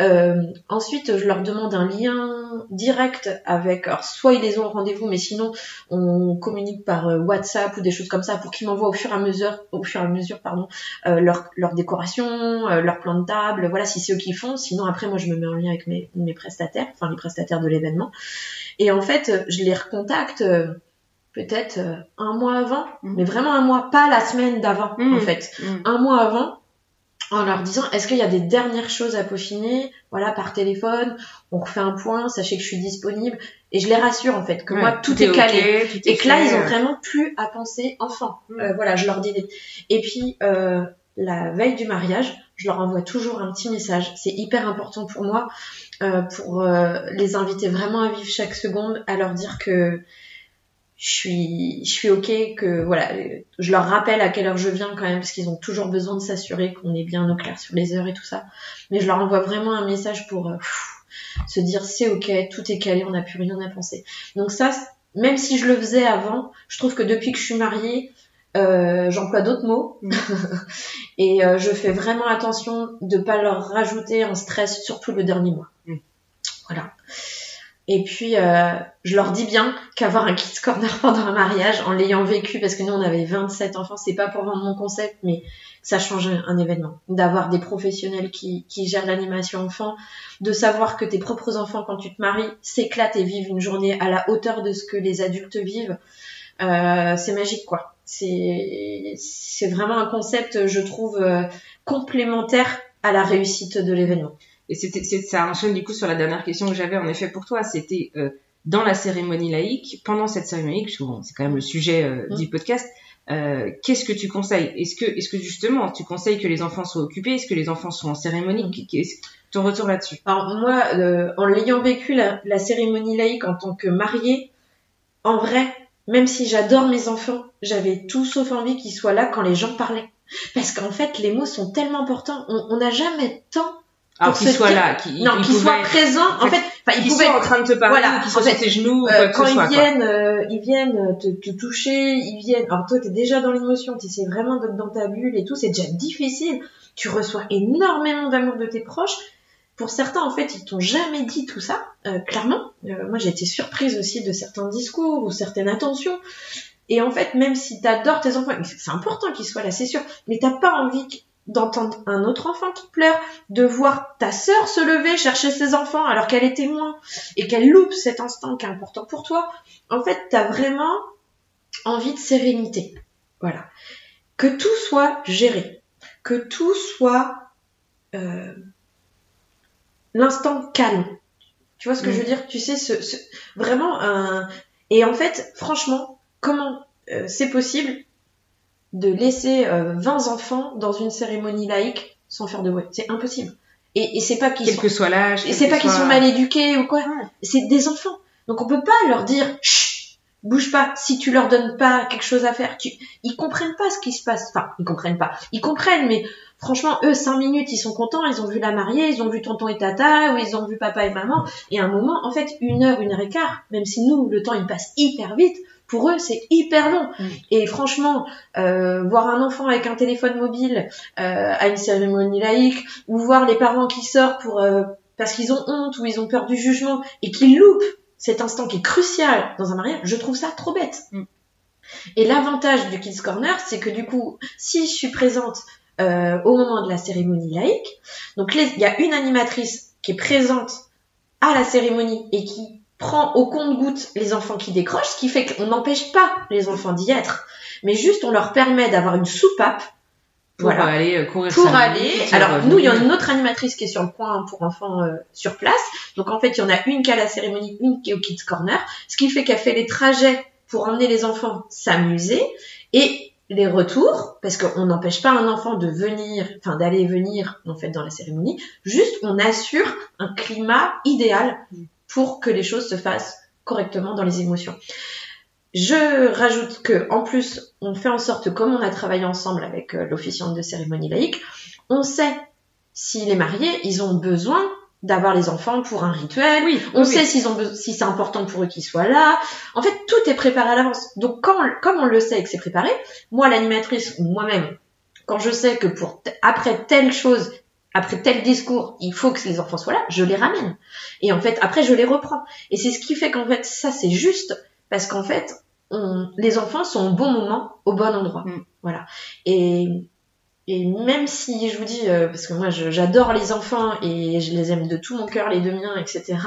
Speaker 2: Euh, ensuite, je leur demande un lien direct avec, alors soit ils les ont au rendez-vous, mais sinon on communique par euh, WhatsApp ou des choses comme ça pour qu'ils m'envoient au fur et à mesure, au fur et à mesure, pardon, euh, leur, leur décoration, leur plan de table, voilà si c'est eux qui font. Sinon après moi je me mets en lien avec mes, mes prestataires, enfin les prestataires de l'événement. Et en fait, je les recontacte peut-être euh, un mois avant,
Speaker 1: Mhm.
Speaker 2: mais vraiment un mois, pas la semaine d'avant
Speaker 1: Mhm.
Speaker 2: en fait,
Speaker 1: Mm.
Speaker 2: un mois avant, en leur disant est-ce qu'il y a des dernières choses à peaufiner, voilà par téléphone, on refait un point, sachez que je suis disponible, et je les rassure en fait que moi tout, est, calé.
Speaker 1: ok, tout est
Speaker 2: Et que là, ils ont vraiment plus à penser enfant.
Speaker 1: Mm.
Speaker 2: Euh, voilà, je leur dis. des- Et puis, euh, la veille du mariage, je leur envoie toujours un petit message. C'est hyper important pour moi, euh, pour euh, les inviter vraiment à vivre chaque seconde, à leur dire que je suis, je suis ok, que voilà, je leur rappelle à quelle heure je viens quand même, parce qu'ils ont toujours besoin de s'assurer qu'on est bien au clair sur les heures et tout ça. Mais je leur envoie vraiment un message pour euh, pff, se dire c'est ok, tout est calé, on n'a plus rien à penser. Donc ça, même si je le faisais avant, je trouve que depuis que je suis mariée, euh, j'emploie d'autres mots
Speaker 1: Mm.
Speaker 2: et euh, je fais vraiment attention de pas leur rajouter un stress, surtout le dernier mois.
Speaker 1: Mm.
Speaker 2: Voilà. Et puis, euh, je leur dis bien qu'avoir un kids corner pendant un mariage, en l'ayant vécu, parce que nous on avait 27 enfants, c'est pas pour vendre mon concept, mais ça change un, événement. D'avoir des professionnels qui, qui gèrent l'animation enfant, de savoir que tes propres enfants, quand tu te maries, s'éclatent et vivent une journée à la hauteur de ce que les adultes vivent, euh, c'est magique quoi. C'est c'est vraiment un concept, je trouve, euh, complémentaire à la réussite de l'événement.
Speaker 1: Et c'était, ça enchaîne du coup sur la dernière question que j'avais en effet pour toi. C'était euh, dans la cérémonie laïque, pendant cette cérémonie, parce que bon, c'est quand même le sujet euh,
Speaker 2: Mm.
Speaker 1: du podcast. euh, qu'est-ce que tu conseilles? Est-ce que, est-ce que justement, tu conseilles que les enfants soient occupés? Est-ce que les enfants soient en cérémonie? Qu'est-ce- Ton retour là-dessus?
Speaker 2: Alors moi, en l'ayant vécu la, la cérémonie laïque en tant que mariée, en vrai, même si j'adore mes enfants, j'avais tout sauf envie qu'ils soient là quand les gens parlaient. Parce qu'en fait, les mots sont tellement importants. On n'a jamais temps.
Speaker 1: Alors
Speaker 2: se
Speaker 1: soient
Speaker 2: dire-
Speaker 1: là, qu'ils
Speaker 2: non, soient
Speaker 1: être-
Speaker 2: présents. En fait, enfin,
Speaker 1: qu'ils
Speaker 2: pouvaient
Speaker 1: soient en
Speaker 2: être
Speaker 1: train de te parler,
Speaker 2: Voilà, en
Speaker 1: sur tes genoux, ou
Speaker 2: Euh, quand
Speaker 1: soit.
Speaker 2: ils viennent, euh, ils viennent te, te toucher, ils viennent. Alors toi, t'es déjà dans l'émotion, tu essaies vraiment d'être dans ta bulle et tout. C'est déjà difficile. Tu reçois énormément d'amour de tes proches. Pour certains, en fait, ils t'ont jamais dit tout ça, euh, clairement. Euh, moi, j'ai été surprise aussi de certains discours ou certaines attentions. Et en fait, même si t'adores tes enfants, c'est important qu'ils soient là, c'est sûr, mais t'as pas envie d'entendre un autre enfant qui pleure, de voir ta sœur se lever chercher ses enfants alors qu'elle est témoin et qu'elle loupe cet instant qui est important pour toi. En fait, t'as vraiment envie de sérénité. Voilà. Que tout soit géré. Que tout soit euh, l'instant calme. Tu vois ce que je veux dire? Tu sais, vraiment un... Et en fait, franchement, comment euh, c'est possible de laisser euh, 20 enfants dans une cérémonie laïque sans faire de bruit C'est impossible. Et, et c'est pas qu'ils
Speaker 1: Quel
Speaker 2: sont...
Speaker 1: que soit l'âge.
Speaker 2: Et c'est pas qu'ils
Speaker 1: soit-
Speaker 2: sont mal éduqués ou quoi. C'est des enfants. Donc on peut pas leur dire Chut, bouge pas. Si tu leur donnes pas quelque chose à faire, tu... ils comprennent pas ce qui se passe. Enfin, ils comprennent pas. Ils comprennent, mais franchement, eux, cinq minutes, ils sont contents. Ils ont vu la mariée, ils ont vu tonton et tata, ou ils ont vu papa et maman. Et à un moment, en fait, une heure, une heure et quart, même si nous, le temps, il passe hyper vite. Pour eux, c'est hyper long.
Speaker 1: Mm.
Speaker 2: Et franchement, euh, voir un enfant avec un téléphone mobile euh, à une cérémonie laïque, ou voir les parents qui sortent pour euh, parce qu'ils ont honte ou ils ont peur du jugement et qu'ils loupent cet instant qui est crucial dans un mariage, je trouve ça trop bête.
Speaker 1: Mm.
Speaker 2: Et l'avantage du Kids Corner, c'est que du coup, si je suis présente euh, au moment de la cérémonie laïque, donc il y a une animatrice qui est présente à la cérémonie et qui prend au compte-goutte les enfants qui décrochent, ce qui fait qu'on n'empêche pas les enfants d'y être, mais juste on leur permet d'avoir une soupape
Speaker 1: Pour
Speaker 2: voilà
Speaker 1: aller euh, courir
Speaker 2: pour aller. Alors
Speaker 1: revenir.
Speaker 2: nous, il y a une autre animatrice qui est sur le point pour enfants euh, sur place. Donc en fait, il y en a une qui est à la cérémonie, une qui est au Kids Corner, ce qui fait qu'elle fait les trajets pour emmener les enfants s'amuser et les retours, parce qu'on n'empêche pas un enfant de venir, enfin d'aller venir en fait dans la cérémonie. Juste, on assure un climat idéal pour que les choses se fassent correctement dans les émotions. Je rajoute que, en plus, on fait en sorte, comme on a travaillé ensemble avec euh, l'officiante de cérémonie laïque, on sait si les mariés, ils ont besoin d'avoir les enfants pour un rituel.
Speaker 1: Oui,
Speaker 2: On
Speaker 1: oui,
Speaker 2: sait s'ils ont si c'est important pour eux qu'ils soient là. En fait, tout est préparé à l'avance. Donc, quand, comme on le sait et que c'est préparé, moi, l'animatrice ou moi-même, quand je sais que pour après telle chose, après tel discours, il faut que les enfants soient là, je les ramène. Et en fait, après, je les reprends. Et c'est ce qui fait qu'en fait, ça, c'est juste parce qu'en fait, on, les enfants sont au bon moment, au bon endroit.
Speaker 1: Mm.
Speaker 2: Voilà. Et et même si je vous dis, euh, parce que moi j'adore les enfants et je les aime de tout mon cœur, les deux miens, etc.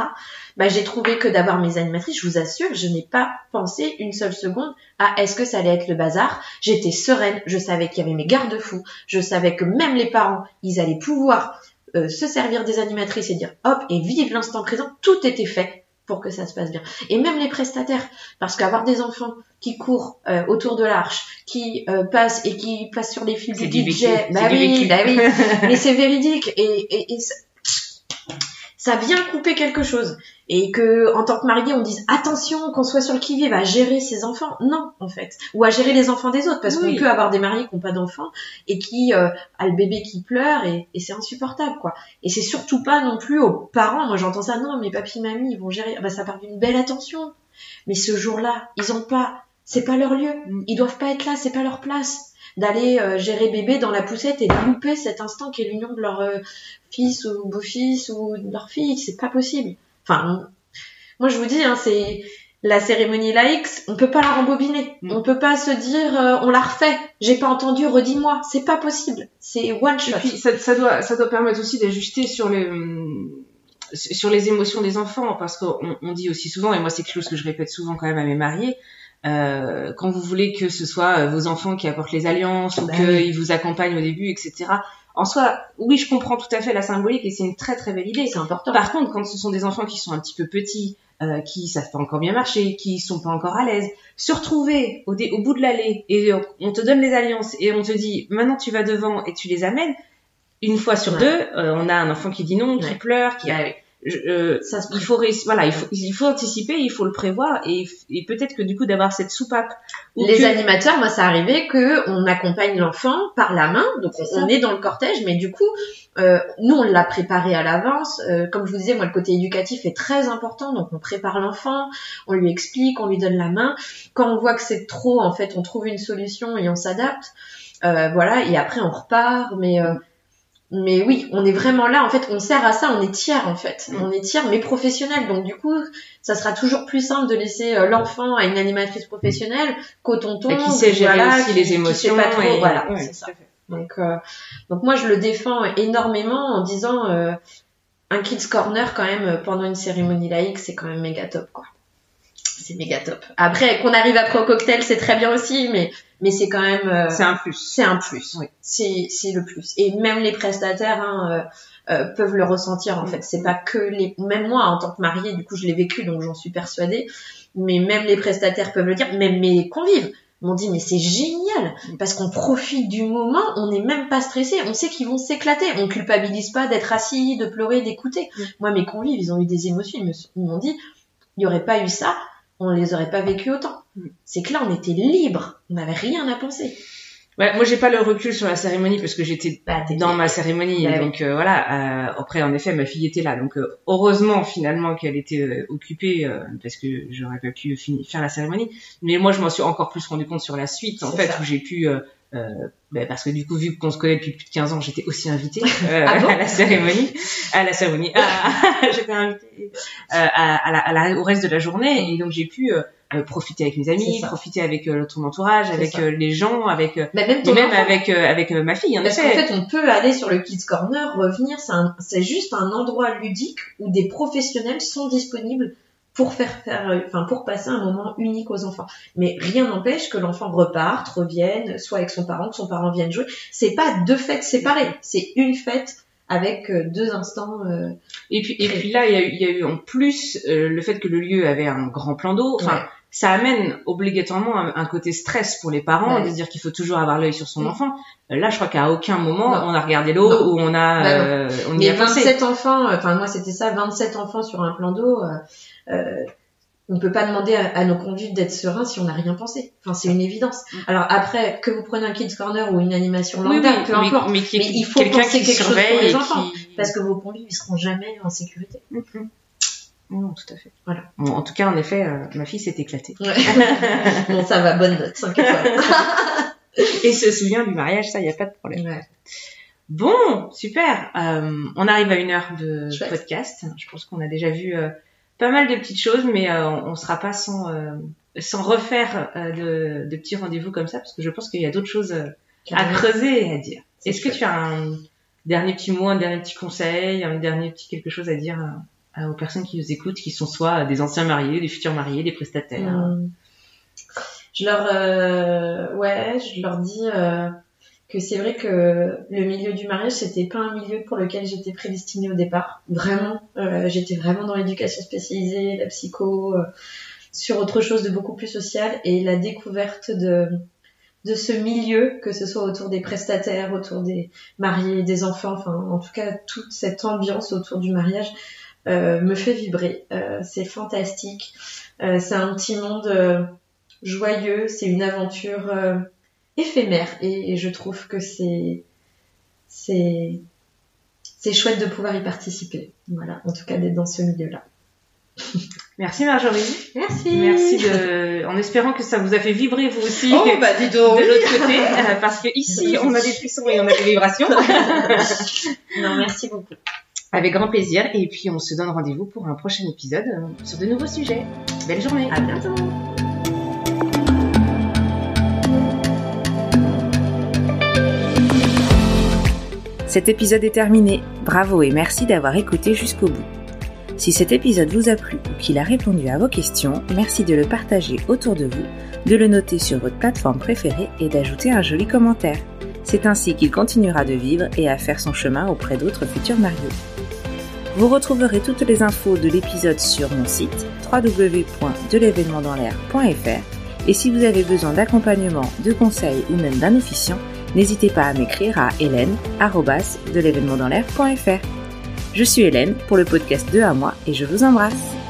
Speaker 2: Bah j'ai trouvé que d'avoir mes animatrices, je vous assure, je n'ai pas pensé une seule seconde à est-ce que ça allait être le bazar. J'étais sereine, je savais qu'il y avait mes garde-fous, je savais que même les parents, ils allaient pouvoir euh, se servir des animatrices et dire hop et vivre l'instant présent. Tout était fait pour que ça se passe bien. Et même les prestataires, parce qu'avoir des enfants qui courent euh, autour de l'arche, qui euh, passent et qui passent sur les fils du DJ, bah oui, bah oui, mais c'est véridique. Et, et, et ça, vient couper quelque chose. Et que en tant que marié on dise attention qu'on soit sur le qui-vive à gérer ses enfants. Non en fait. Ou à gérer les enfants des autres. Parce qu'on peut avoir des mariés qui n'ont pas d'enfants et qui euh, a le bébé qui pleure et, et c'est insupportable quoi. Et c'est surtout pas non plus aux parents. Moi j'entends ça non mes papis mamie ils vont gérer. Bah ça part d'une belle attention. Mais ce jour-là ils ont pas c'est pas leur lieu. Mm. ils doivent pas être là c'est pas leur place d'aller euh, gérer bébé dans la poussette et de louper cet instant qui est l'union de leur euh, fils ou beau-fils ou de leur fille c'est pas possible Enfin, moi je vous dis, hein, c'est la cérémonie laïque, on peut pas la rembobiner. Mm. On peut pas se dire, euh, on la refait. J'ai pas entendu, redis-moi. C'est pas possible. C'est one shot.
Speaker 1: Et puis ça, ça, doit, ça doit permettre aussi d'ajuster sur les sur les émotions des enfants, parce qu'on on dit aussi souvent, et moi c'est quelque chose que je répète souvent quand même à mes mariés, euh, quand vous voulez que ce soit euh, vos enfants qui apportent les alliances ou bah qu'ils vous accompagnent au début, etc en soi, oui, je comprends tout à fait la symbolique et c'est une très très belle idée.
Speaker 2: C'est important.
Speaker 1: Par contre, quand ce sont des enfants qui sont un petit peu petits, euh, qui savent pas encore bien marcher, qui sont pas encore à l'aise, se retrouver au, au bout de l'allée et on te donne les alliances et on te dit maintenant tu vas devant et tu les amènes, une fois sur deux, euh, on a un enfant qui dit non, qui pleure, qui a euh, ça il faut voilà il faut il faut anticiper il faut le prévoir et, et peut-être que du coup d'avoir cette soupape
Speaker 2: les animateurs moi ça arrivait que on accompagne l'enfant par la main donc on, est dans le cortège mais du coup euh, nous on l'a préparé à l'avance. Euh, comme je vous disais moi le côté éducatif est très important donc on prépare l'enfant on lui explique on lui donne la main. Quand on voit que c'est trop en fait on trouve une solution et on s'adapte euh, voilà et après on repart mais euh, mais oui, on est vraiment là. En fait, on sert à ça. On est tiers, en fait. Mm. On est tiers, mais professionnel. Donc, du coup, ça sera toujours plus simple de laisser euh, l'enfant à une animatrice professionnelle qu'au tonton.
Speaker 1: Et qui sait gérer aussi les émotions.
Speaker 2: pas trop, voilà, c'est ça. Donc, euh, donc moi, je le défends énormément en disant euh, un kids corner quand même pendant une cérémonie laïque, c'est quand même méga top, quoi c'est méga top. Après, qu'on arrive après au cocktail, c'est très bien aussi, mais mais c'est quand même. Euh,
Speaker 1: c'est un plus.
Speaker 2: C'est un plus. Oui. C'est c'est le plus. Et même les prestataires hein, euh, euh, peuvent le ressentir en fait. C'est pas que les. Même moi, en tant que mariée, du coup, je l'ai vécu, donc j'en suis persuadée. Mais même les prestataires peuvent le dire. Même mes convives m'ont dit mais c'est génial parce qu'on profite du moment, on n'est même pas stressé, on sait qu'ils vont s'éclater, on culpabilise pas d'être assis, de pleurer, d'écouter. Moi mes convives, ils ont eu des émotions, ils m'ont dit il n'y aurait pas eu ça, on les aurait pas vécu autant. Mm. C'est que là, on était libre, on n'avait rien à penser.
Speaker 1: Ouais, moi j'ai pas le recul sur la cérémonie parce que j'étais bah, dans ma cérémonie, bah donc euh, voilà. Euh, après, en effet, ma fille était là, donc euh, heureusement finalement qu'elle était occupée parce que j'aurais pas pu faire la cérémonie. Mais moi, je m'en suis encore plus rendu compte sur la suite, en fait, où j'ai pu euh, ben parce que du coup, vu qu'on se connaît depuis plus de 15 ans, j'étais aussi invitée euh, ah à la cérémonie, à la cérémonie, j'étais invitée euh, à, à, la, au reste de la journée, et donc j'ai pu profiter avec mes amis, profiter avec ton entourage, avec les gens, avec
Speaker 2: bah, même,
Speaker 1: même avec avec ma fille.
Speaker 2: Parce qu'en fait, on peut aller sur le Kids Corner, revenir. C'est juste un endroit ludique où des professionnels sont disponibles pour faire faire, enfin pour passer un moment unique aux enfants. Mais rien n'empêche que l'enfant reparte, revienne, soit avec son parent, que son parent vienne jouer. C'est pas deux fêtes séparées, c'est une fête avec euh, deux instants. Euh,
Speaker 1: et puis et puis là, il y, a eu, il y a eu en plus euh, le fait que le lieu avait un grand plan d'eau. Enfin, ça amène obligatoirement un, côté stress pour les parents de dire qu'il faut toujours avoir l'œil sur son mm. enfant. Là, je crois qu'à aucun moment on a regardé l'eau ou on a bah on y
Speaker 2: a 27 enfants. Enfin moi c'était ça, 27 enfants sur un plan d'eau. Euh, on peut pas demander à, nos conduites d'être sereins si on n'a rien pensé. Enfin, c'est une évidence. Mm. Alors après, que vous preniez un kids corner ou une animation lambda, peu importe, mais, il faut penser quelque chose pour les enfants, parce que vos conduites ils seront jamais en sécurité.
Speaker 1: Mm-hmm. Non, tout à fait. Voilà. en tout cas, en effet, euh, ma fille s'est éclatée.
Speaker 2: bon, ça va, bonne note, 5
Speaker 1: Et se souvient du mariage, ça, il n'y a pas de problème. Bon, super. Euh, on arrive à une heure de podcast. Je pense qu'on a déjà vu euh, pas mal de petites choses, mais euh, on, sera pas sans euh, sans refaire euh, de, de, petits rendez-vous comme ça, parce que je pense qu'il y a d'autres choses à creuser et à dire. Est-ce que tu as un dernier petit mot, un dernier petit conseil, un dernier petit quelque chose à dire aux personnes qui nous écoutent, qui sont soit des anciens mariés, des futurs mariés, des prestataires hmm.
Speaker 2: Je leur, euh, ouais, je leur dis euh, que c'est vrai que le milieu du mariage, c'était pas un milieu pour lequel j'étais prédestinée au départ. Vraiment, euh, j'étais vraiment dans l'éducation spécialisée, la psycho, sur autre chose de beaucoup plus social et la découverte de de ce milieu, que ce soit autour des prestataires, autour des mariés, des enfants, enfin en tout cas toute cette ambiance autour du mariage euh, me fait vibrer. Euh, c'est fantastique. Euh, c'est un petit monde joyeux, c'est une aventure éphémère et, je trouve que c'est c'est c'est chouette de pouvoir y participer. Voilà, en tout cas d'être dans ce milieu-là.
Speaker 1: Merci Marjorie.
Speaker 2: Merci.
Speaker 1: Merci de, en espérant que ça vous a fait vibrer vous aussi.
Speaker 2: Oh, bah, dis donc.
Speaker 1: De l'autre côté, parce que ici, on a des frissons et on a des vibrations.
Speaker 2: non, merci beaucoup.
Speaker 1: Avec grand plaisir. Et puis, on se donne rendez-vous pour un prochain épisode euh, sur de nouveaux sujets. Belle journée.
Speaker 2: À bientôt.
Speaker 3: Cet épisode est terminé. Bravo et merci d'avoir écouté jusqu'au bout. Si cet épisode vous a plu ou qu'il a répondu à vos questions, merci de le partager autour de vous, de le noter sur votre plateforme préférée et d'ajouter un joli commentaire. C'est ainsi qu'il continuera de vivre et à faire son chemin auprès d'autres futurs mariés. Vous retrouverez toutes les infos de l'épisode sur mon site www.delevénementdanslair.fr et si vous avez besoin d'accompagnement, de conseils ou même d'un officiant, n'hésitez pas à m'écrire à hélène.de Je suis Hélène pour le podcast 2 à moi et je vous embrasse.